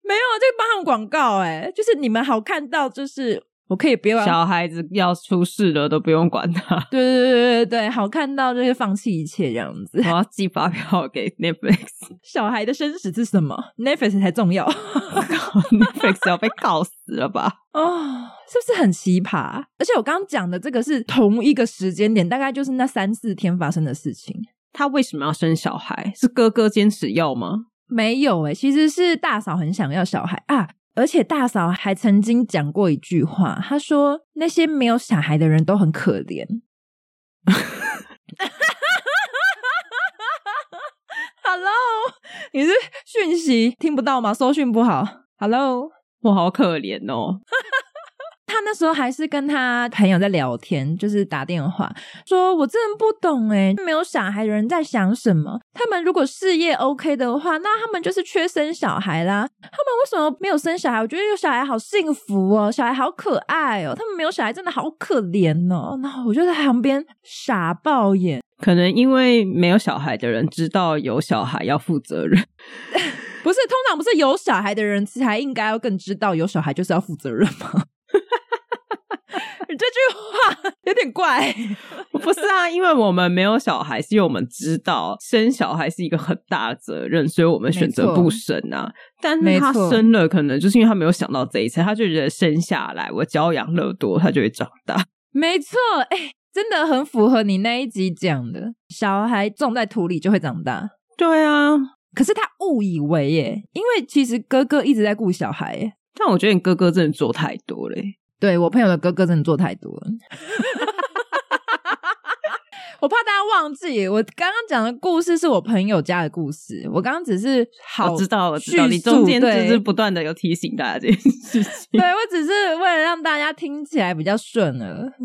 没有，这个帮他们广告哎、欸，就是你们好看到就是。我可以不用小孩子要出事了都不用管他。*laughs* 对对对对对，好看到就是放弃一切这样子。*laughs* 我要寄发票给 Netflix。*laughs* 小孩的生死是什么？Netflix 才重要。Netflix 要被告死了吧？哦，是不是很奇葩？而且我刚刚讲的这个是同一个时间点，大概就是那三四天发生的事情。他为什么要生小孩？是哥哥坚持要吗？没有诶，其实是大嫂很想要小孩啊。而且大嫂还曾经讲过一句话，她说：“那些没有小孩的人都很可怜。”Hello，你是讯息听不到吗？收讯不好。Hello，我好可怜哦。他那时候还是跟他朋友在聊天，就是打电话，说我真的不懂诶，没有小孩的人在想什么？他们如果事业 OK 的话，那他们就是缺生小孩啦。他们为什么没有生小孩？我觉得有小孩好幸福哦，小孩好可爱哦。他们没有小孩真的好可怜哦。然后我就在旁边傻爆眼。可能因为没有小孩的人知道有小孩要负责任，*laughs* 不是？通常不是有小孩的人才应该要更知道有小孩就是要负责任吗？你这句话有点怪，*laughs* 不是啊？因为我们没有小孩，是因为我们知道生小孩是一个很大的责任，所以我们选择不生啊。但是他生了，可能就是因为他没有想到这一层，他就觉得生下来我娇养乐多，他就会长大。没错，哎、欸，真的很符合你那一集讲的，小孩种在土里就会长大。对啊，可是他误以为耶，因为其实哥哥一直在顾小孩耶。但我觉得你哥哥真的做太多了耶。对，我朋友的哥哥真的做太多了，*laughs* 我怕大家忘记，我刚刚讲的故事是我朋友家的故事，我刚刚只是好我知道，我知道，你中间只是不断的有提醒大家这件事情，对，我只是为了让大家听起来比较顺耳。*laughs*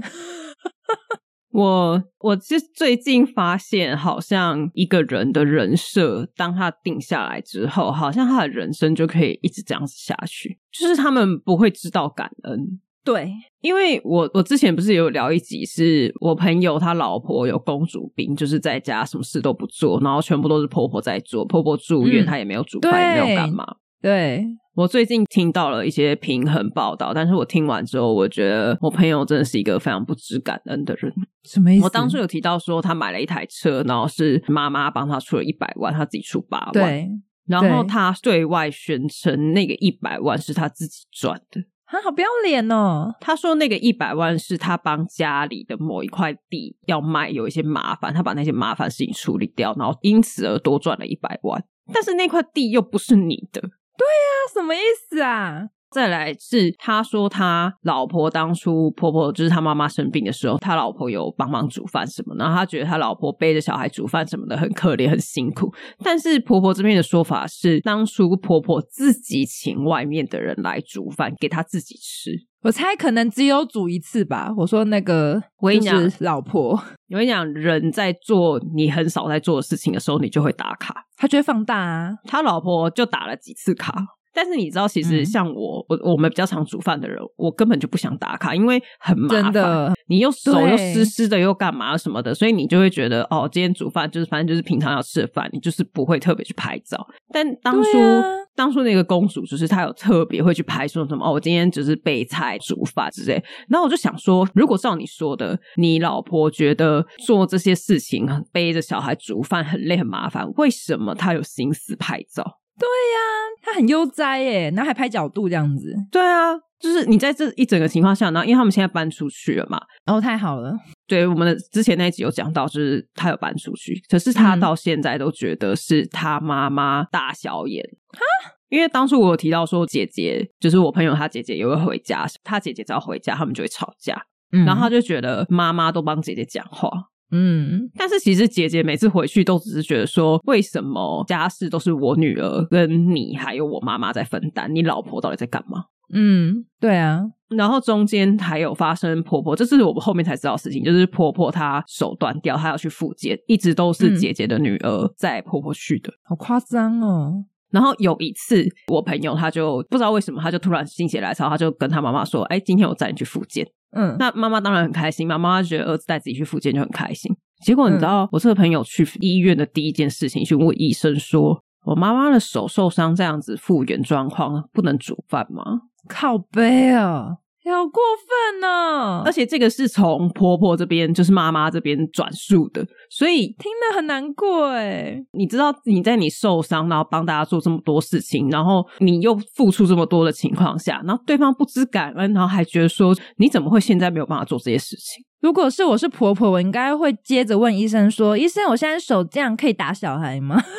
我我是最近发现，好像一个人的人设，当他定下来之后，好像他的人生就可以一直这样子下去，就是他们不会知道感恩。对，因为我我之前不是有聊一集，是我朋友他老婆有公主病，就是在家什么事都不做，然后全部都是婆婆在做，婆婆住院，她、嗯、也没有煮饭，也没有干嘛。对，我最近听到了一些平衡报道，但是我听完之后，我觉得我朋友真的是一个非常不知感恩的人。什么意思？我当初有提到说他买了一台车，然后是妈妈帮他出了一百万，他自己出八万。对，然后他对外宣称那个一百万是他自己赚的。啊，好不要脸哦！他说那个一百万是他帮家里的某一块地要卖，有一些麻烦，他把那些麻烦事情处理掉，然后因此而多赚了一百万。但是那块地又不是你的。对呀，什么意思啊？再来是他说他老婆当初婆婆就是他妈妈生病的时候，他老婆有帮忙煮饭什么，然后他觉得他老婆背着小孩煮饭什么的很可怜很辛苦。但是婆婆这边的说法是，当初婆婆自己请外面的人来煮饭给他自己吃。我猜可能只有煮一次吧。我说那个，我跟你讲，老婆，我跟你讲，人在做你很少在做的事情的时候，你就会打卡，他就会放大啊。他老婆就打了几次卡。但是你知道，其实像我，嗯、我我们比较常煮饭的人，我根本就不想打卡，因为很麻烦。真的，你又手又湿湿的，又干嘛什么的，所以你就会觉得，哦，今天煮饭就是反正就是平常要吃的饭，你就是不会特别去拍照。但当初、啊、当初那个公主，就是她有特别会去拍，说什么哦，我今天只是备菜、煮饭之类。然后我就想说，如果照你说的，你老婆觉得做这些事情，背着小孩煮饭很累很麻烦，为什么她有心思拍照？对呀、啊，他很悠哉耶，然后还拍角度这样子。对啊，就是你在这一整个情况下，然后因为他们现在搬出去了嘛，然哦，太好了。对，我们的之前那一集有讲到，就是他有搬出去，可是他到现在都觉得是他妈妈大小眼哈，因为当初我有提到说，姐姐就是我朋友，他姐姐也会回家，他姐姐只要回家，他们就会吵架，嗯、然后他就觉得妈妈都帮姐姐讲话。嗯，但是其实姐姐每次回去都只是觉得说，为什么家事都是我女儿跟你还有我妈妈在分担？你老婆到底在干嘛？嗯，对啊。然后中间还有发生婆婆，这是我们后面才知道的事情，就是婆婆她手断掉，她要去复健，一直都是姐姐的女儿载婆婆去的，好夸张哦。然后有一次，我朋友他就不知道为什么，他就突然心血来潮，他就跟他妈妈说：“哎，今天我载你去复健。”嗯，那妈妈当然很开心，妈妈觉得儿子带自己去复健就很开心。结果你知道，我这个朋友去医院的第一件事情，去问医生说：“我妈妈的手受伤，这样子复原状况，不能煮饭吗？”靠背啊！好过分呢！而且这个是从婆婆这边，就是妈妈这边转述的，所以听得很难过哎。你知道你在你受伤，然后帮大家做这么多事情，然后你又付出这么多的情况下，然后对方不知感恩，然后还觉得说你怎么会现在没有办法做这些事情？如果是我是婆婆，我应该会接着问医生说：“医生，我现在手这样可以打小孩吗？” *laughs*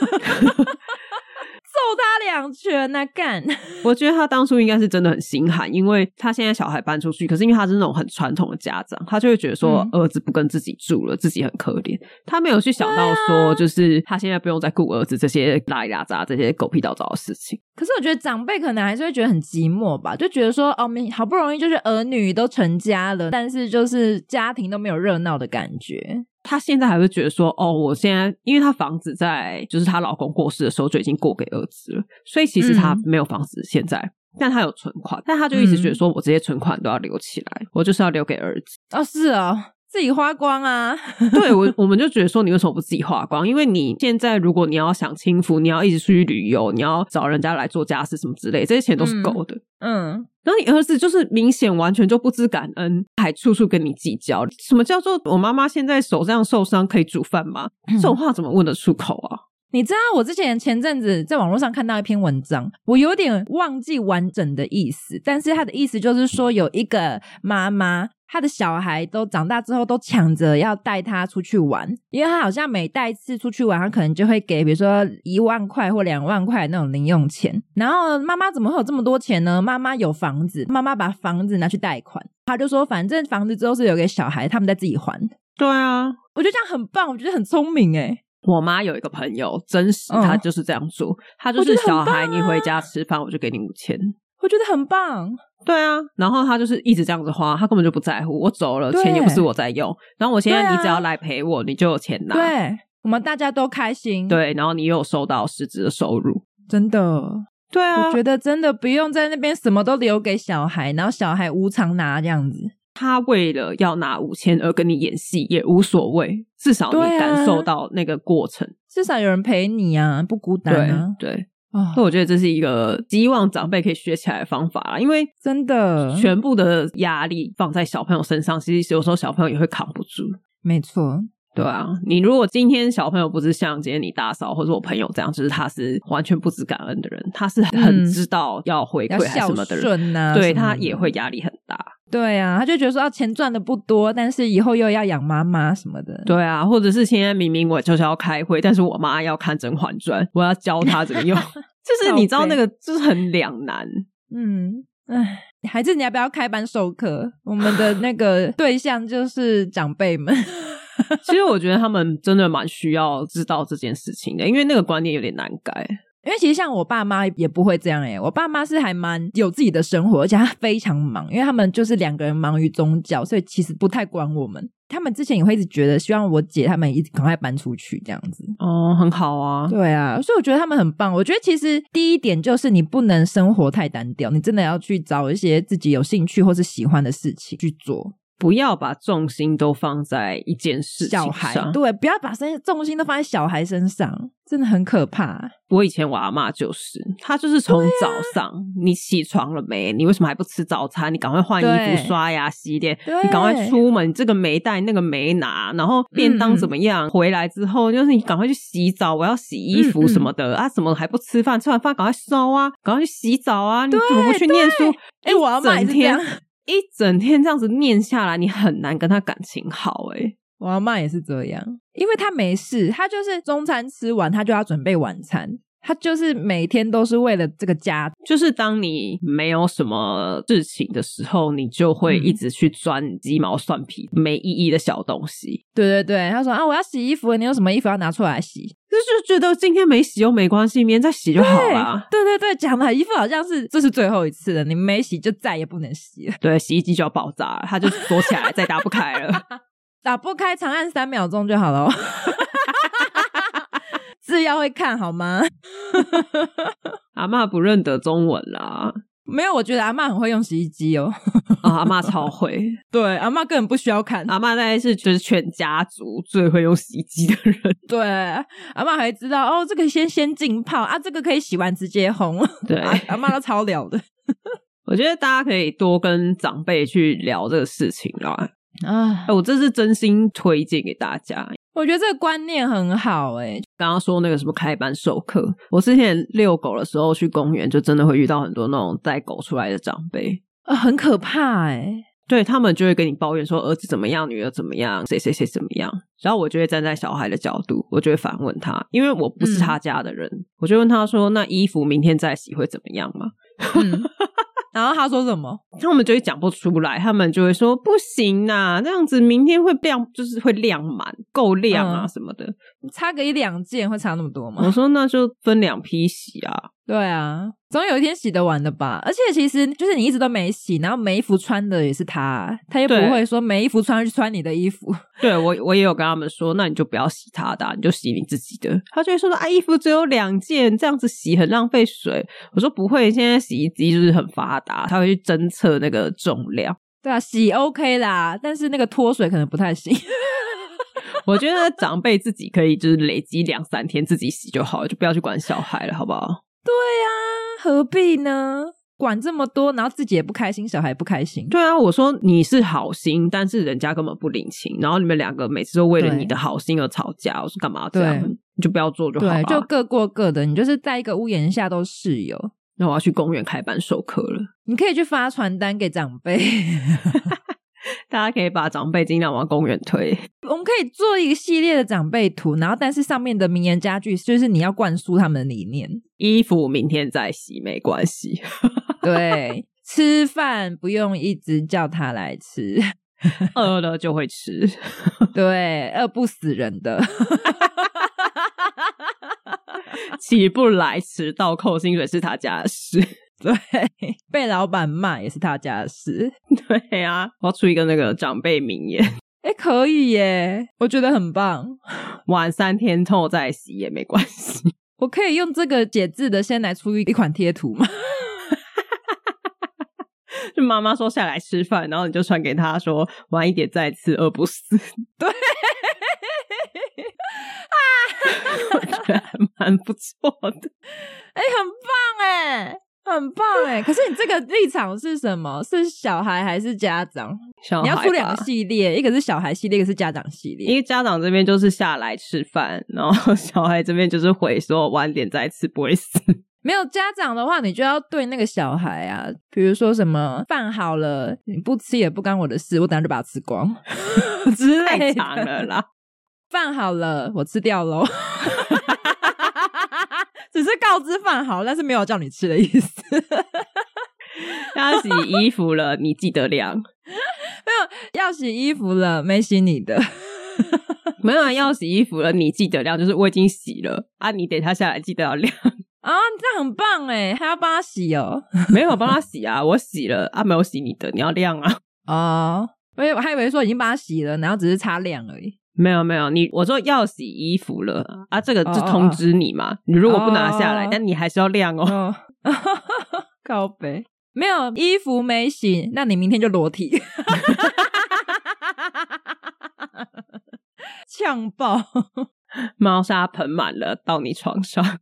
揍他两拳那干！*laughs* 我觉得他当初应该是真的很心寒，因为他现在小孩搬出去，可是因为他是那种很传统的家长，他就会觉得说儿子不跟自己住了，嗯、自己很可怜。他没有去想到说，就是他现在不用再顾儿子这些拉里拉杂这些狗屁倒灶的事情。可是我觉得长辈可能还是会觉得很寂寞吧，就觉得说哦，好不容易就是儿女都成家了，但是就是家庭都没有热闹的感觉。她现在还会觉得说，哦，我现在因为她房子在就是她老公过世的时候就已经过给儿子了，所以其实她没有房子现在，嗯、但她有存款，但她就一直觉得说我这些存款都要留起来，嗯、我就是要留给儿子。哦，是啊。自己花光啊！*laughs* 对，我我们就觉得说，你为什么不自己花光？因为你现在如果你要享清福，你要一直出去旅游，你要找人家来做家事什么之类，这些钱都是够的。嗯，嗯，然后你儿子就是明显完全就不知感恩，还处处跟你计较。什么叫做我妈妈现在手这样受伤可以煮饭吗？这种话怎么问得出口啊？嗯，你知道我之前前阵子在网络上看到一篇文章，我有点忘记完整的意思，但是他的意思就是说有一个妈妈。她的小孩都长大之后都抢着要带他出去玩，因为他好像每带一次出去玩，他可能就会给，比如说一万块或两万块那种零用钱。然后妈妈怎么会有这么多钱呢？妈妈有房子，妈妈把房子拿去贷款，他就说反正房子之后是留给小孩，他们再自己还。对啊，我觉得这样很棒，我觉得很聪明诶。我妈有一个朋友，真实他就是这样做，他就是小孩你回家吃饭，我就给你五千，我觉得很棒。对啊，然后他就是一直这样子花，他根本就不在乎。我走了，钱也不是我在用。然后我现在你只要来陪我，你就有钱拿。对，我们大家都开心。对，然后你又有收到实质的收入，真的。对啊，我觉得真的不用在那边什么都留给小孩，然后小孩无偿拿这样子。他为了要拿五千而跟你演戏也无所谓，至少你感受到那个过程，至少有人陪你啊，不孤单啊。对。对那、哦、我觉得这是一个希望长辈可以学起来的方法啦，因为真的全部的压力放在小朋友身上，其实有时候小朋友也会扛不住。没错，对啊，你如果今天小朋友不是像今天你大嫂或者我朋友这样，就是他是完全不知感恩的人，他是很知道要回馈还是什么的人，啊、对他也会压力很大。对啊，他就觉得说，要钱赚的不多，但是以后又要养妈妈什么的。对啊，或者是现在明明我就是要开会，但是我妈要看《甄嬛传》，我要教她怎么用。*laughs* 就是你知道那个就是很两难，嗯，哎，还是你要不要开班授课？我们的那个对象就是长辈们。*laughs* 其实我觉得他们真的蛮需要知道这件事情的，因为那个观念有点难改。因为其实像我爸妈也不会这样诶，我爸妈是还蛮有自己的生活，而且他非常忙，因为他们就是两个人忙于宗教，所以其实不太管我们。他们之前也会一直觉得希望我姐他们一直赶快搬出去这样子。哦，很好啊。对啊，所以我觉得他们很棒。我觉得其实第一点就是你不能生活太单调，你真的要去找一些自己有兴趣或是喜欢的事情去做。不要把重心都放在一件事情上，小孩，对，不要把身重心都放在小孩身上，真的很可怕。我以前我阿妈就是，她就是从早上、啊、你起床了没？你为什么还不吃早餐？你赶快换衣服、刷牙、洗脸，你赶快出门。你这个没带，那个没拿，然后便当怎么样？嗯、回来之后就是你赶快去洗澡，我要洗衣服什么的、啊？怎么还不吃饭？吃完饭赶快收啊，赶快去洗澡啊！你怎么不去念书？哎，我阿妈也是这样。一整天这样子念下来，你很难跟他感情好诶、欸、我阿嬷也是这样，因为他没事，他就是中餐吃完，他就要准备晚餐。他就是每天都是为了这个家，就是当你没有什么事情的时候，你就会一直去钻鸡毛蒜皮、没意义的小东西。对对对，他说啊，我要洗衣服，你有什么衣服要拿出来洗？就是觉得今天没洗又没关系，明天再洗就好了。对对对，讲的衣服好像是这是最后一次了，你没洗就再也不能洗了。对，洗衣机就要爆炸了，它就锁起来，再打不开了。*laughs* 打不开，长按三秒钟就好了。*laughs* 字要会看好吗？*laughs* 阿嬷不认得中文啦。没有，我觉得阿嬷很会用洗衣机哦。哦，阿嬷超会。*laughs* 对，阿嬷根本不需要看。阿嬷大概是就是全家族最会用洗衣机的人。*laughs* 对，阿嬷还知道哦，这个先先浸泡啊，这个可以洗完直接烘。对，啊、阿嬷都超了的。我觉得大家可以多跟长辈去聊这个事情啦。啊，我这是真心推荐给大家。我觉得这个观念很好诶、欸、刚刚说那个什么开班授课，我之前遛狗的时候去公园，就真的会遇到很多那种带狗出来的长辈啊，很可怕诶、欸、对，他们就会跟你抱怨说儿子怎么样，女儿怎么样，谁谁谁怎么样。然后我就会站在小孩的角度，我就会反问他，因为我不是他家的人，嗯、我就问他说：“那衣服明天再洗会怎么样吗？”嗯然后他说什么？他们就会讲不出来，他们就会说不行呐，这样子明天会亮，就是会亮满，够亮啊什么的。嗯、差个一两件会差那么多吗？我说那就分两批洗啊。对啊，总有一天洗得完的吧。而且其实就是你一直都没洗，然后没衣服穿的也是他，他又不会说没衣服穿去穿你的衣服。对，我我也有跟他们说，那你就不要洗他的，你就洗你自己的。他就会说说啊，衣服只有两件，这样子洗很浪费水。我说不会，现在洗衣机就是很发达，他会去侦测那个重量。对啊，洗 OK 啦，但是那个脱水可能不太行。*laughs* 我觉得长辈自己可以就是累积两三天自己洗就好了，就不要去管小孩了，好不好？对呀、啊，何必呢？管这么多，然后自己也不开心，小孩也不开心。对啊，我说你是好心，但是人家根本不领情，然后你们两个每次都为了你的好心而吵架。我说干嘛要这样？你就不要做就好了。对，就各过各的。你就是在一个屋檐下都室友。那我要去公园开班授课了。你可以去发传单给长辈。*laughs* 大家可以把长辈尽量往公园推。我们可以做一个系列的长辈图，然后但是上面的名言佳句就是你要灌输他们的理念。衣服明天再洗没关系。*laughs* 对，吃饭不用一直叫他来吃，*laughs* 饿了就会吃。对，饿不死人的。*laughs* 起不来，迟到扣薪水是他家的事。对，被老板骂也是他家的事。对呀、啊，我要出一个那个长辈名言。哎，可以耶，我觉得很棒。晚三天后再洗也没关系。我可以用这个解字的先来出一款贴图吗？就 *laughs* 妈妈说下来吃饭，然后你就传给他说晚一点再吃，饿不死。*laughs* 对，啊，我觉得还蛮不错的，哎、欸，很棒哎。很棒哎！可是你这个立场是什么？是小孩还是家长？小孩，你要出两个系列，一个是小孩系列，一个是家长系列。因为家长这边就是下来吃饭，然后 *laughs* 小孩这边就是回说晚点再吃不会死。没有家长的话，你就要对那个小孩啊，比如说什么饭好了，你不吃也不干我的事，我等下就把它吃光 *laughs* 之类的。太长了啦！饭好了，我吃掉喽。*laughs* 只是告知饭好，但是没有叫你吃的意思。*laughs* 要洗衣服了，你记得晾。没有要洗衣服了，没洗你的。没有要洗衣服了，你记得晾，就是我已经洗了啊，你等他下来记得要晾啊，这样很棒哎，还要帮他洗哦。没有帮他洗啊，我洗了啊，没有洗你的，你要晾啊。哦，我我还以为说已经帮他洗了，然后只是擦亮而已。没有没有，你我说要洗衣服了啊，这个是通知你嘛。Oh, 你如果不拿下来，oh, 但你还是要晾哦。*laughs* 靠北，没有衣服没洗，那你明天就裸体。*laughs* 呛爆，猫砂盆满了，到你床上。*laughs*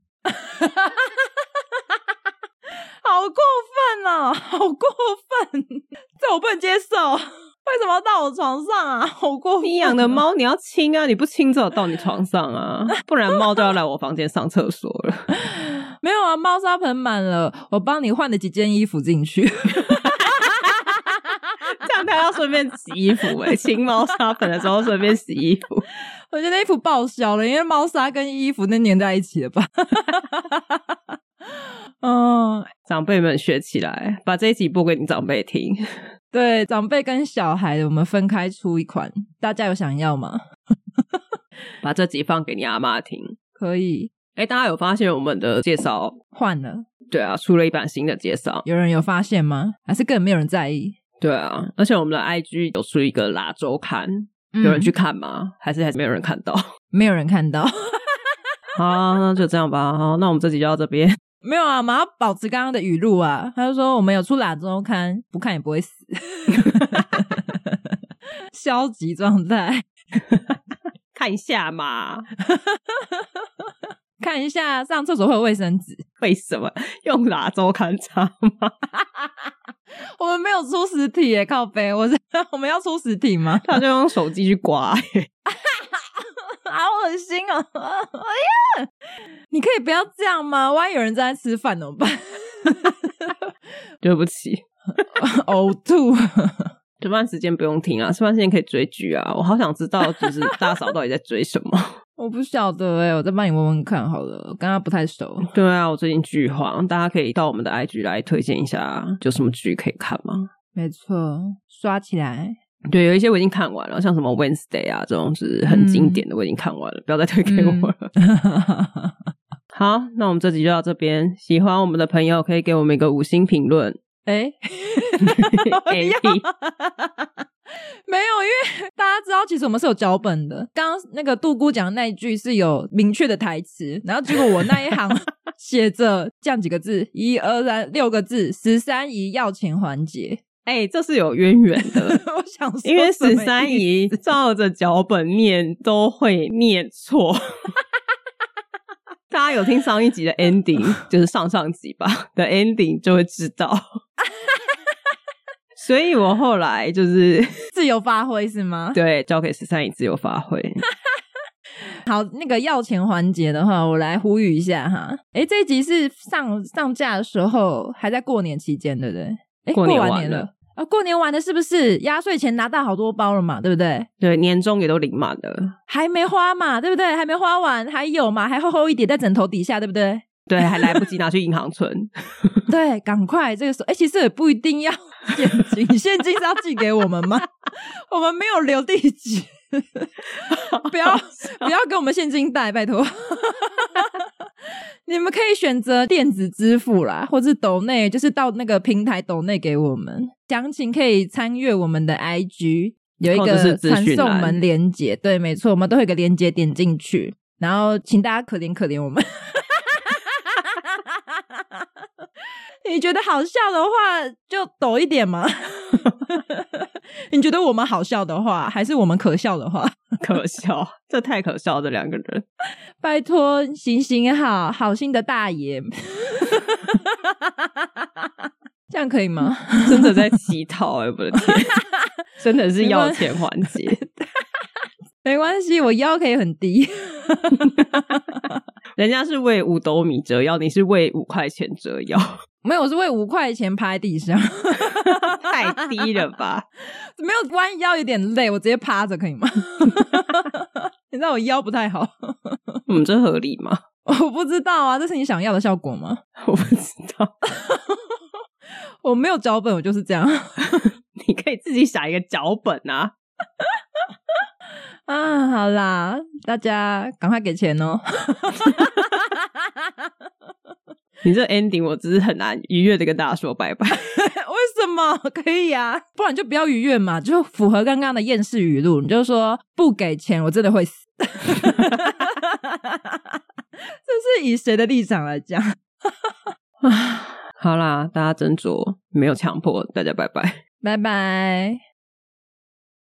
好过分啊！好过分，这我不能接受。为什么要到我床上啊？*laughs* 好过分！你养的猫你要亲啊，你不亲就到你床上啊，*laughs* 不然猫都要来我房间上厕所了。*laughs* 没有啊，猫砂盆满了，我帮你换了几件衣服进去。这样他要顺便洗衣服哎、欸，清猫砂盆的时候顺便洗衣服。我觉得衣服报销了，因为猫砂跟衣服那粘在一起了吧？嗯，长辈们学起来，把这一集播给你长辈听。对，长辈跟小孩，我们分开出一款，大家有想要吗？*laughs* 把这集放给你阿妈听，可以。哎，大家有发现我们的介绍换了？对啊，出了一版新的介绍，有人有发现吗？还是根本没有人在意？对啊，而且我们的 IG 有出一个拉周刊，有人去看吗？嗯、还是还是没有人看到？*laughs* 没有人看到。*laughs* 好，那就这样吧。好，那我们这集就到这边。没有啊，我们要保持刚刚的语录啊。他就说我们有出啦周刊，不看也不会死。*laughs* 消极状态，看一下嘛，看一下上厕所会有卫生纸？为什么用啦周刊擦吗？*laughs* 我们没有出实体耶，靠北，我是 *laughs* 我们要出实体吗？他就用手机去刮耶。好恶心哦！哎呀，你可以不要这样吗？万一有人正在吃饭怎么办？*laughs* 对不起，*laughs* 呕吐。吃饭时间不用听啊，吃饭时间可以追剧啊。我好想知道，就是大嫂到底在追什么？*laughs* 我不晓得哎、欸，我再帮你问问看好了。我跟他不太熟。对啊，我最近剧荒，大家可以到我们的 IG 来推荐一下，有什么剧可以看吗？没错，刷起来。对，有一些我已经看完了，像什么 Wednesday 啊这种是很经典的，我已经看完了，嗯、不要再推给我了。嗯、好，那我们这集就到这边。喜欢我们的朋友可以给我们一个五星评论。哎，*laughs* 没有，因为大家知道，其实我们是有脚本的。刚刚那个杜姑讲的那一句是有明确的台词，然后结果我那一行 *laughs* 写着这样几个字：一二三六个字，十三姨要钱环节。哎、欸，这是有渊源的。*laughs* 我想说，因为十三姨照着脚本念都会念错。大家有听上一集的 ending，*laughs* 就是上上集吧 *laughs* 的 ending，就会知道。*laughs* 所以我后来就是自由发挥，是吗？对，交给十三姨自由发挥。好，那个要钱环节的话，我来呼吁一下哈。哎，这一集是上上架的时候还在过年期间，对不对？哎过完年了啊！过年完了是不是？压岁钱拿到好多包了嘛，对不对？对，年终也都领满了，还没花嘛，对不对？还没花完，还有嘛，还厚厚一叠在枕头底下，对不对？对，还来不及拿去银行存。*laughs* 对，赶快这个时候，哎，其实也不一定要现金，现金是要寄给我们吗？我们没有留地址，不要不要给我们现金袋，拜托。*laughs* 你们可以选择电子支付啦，或是抖内，就是到那个平台抖内给我们。详情可以参阅我们的 ig 有一个传送门连接对没错我们都会有个连接点进去。然后请大家可怜可怜我们。*laughs* 你觉得好笑的话就抖一点嘛。你觉得我们好笑的话还是我们可笑的话？可笑这太可笑了两个人。拜托行行好好心的大爷。这样可以吗？*laughs* 真的在乞讨哎、欸，我的天，真的是要钱环节。*laughs* 没关系，我腰可以很低。*laughs* 人家是为五斗米折腰，你是为五块钱折腰。没有，我是为五块钱趴在地上，太低了吧？没有弯腰有点累，我直接趴着可以吗？你知道我腰不太好，嗯，这合理吗？我不知道啊，这是你想要的效果吗？我不知道，我没有脚本，我就是这样。*laughs* 你可以自己想一个脚本啊。*laughs* 啊，好啦，大家赶快给钱哦。*laughs* 你这 ending 我只是很难愉悦的跟大家说拜拜。为什么？可以呀、啊，不然就不要愉悦嘛，就符合刚刚的厌世语录。你就说不给钱，我真的会死。这是以谁的立场来讲？好啦，大家斟酌，没有强迫，大家拜拜，拜拜。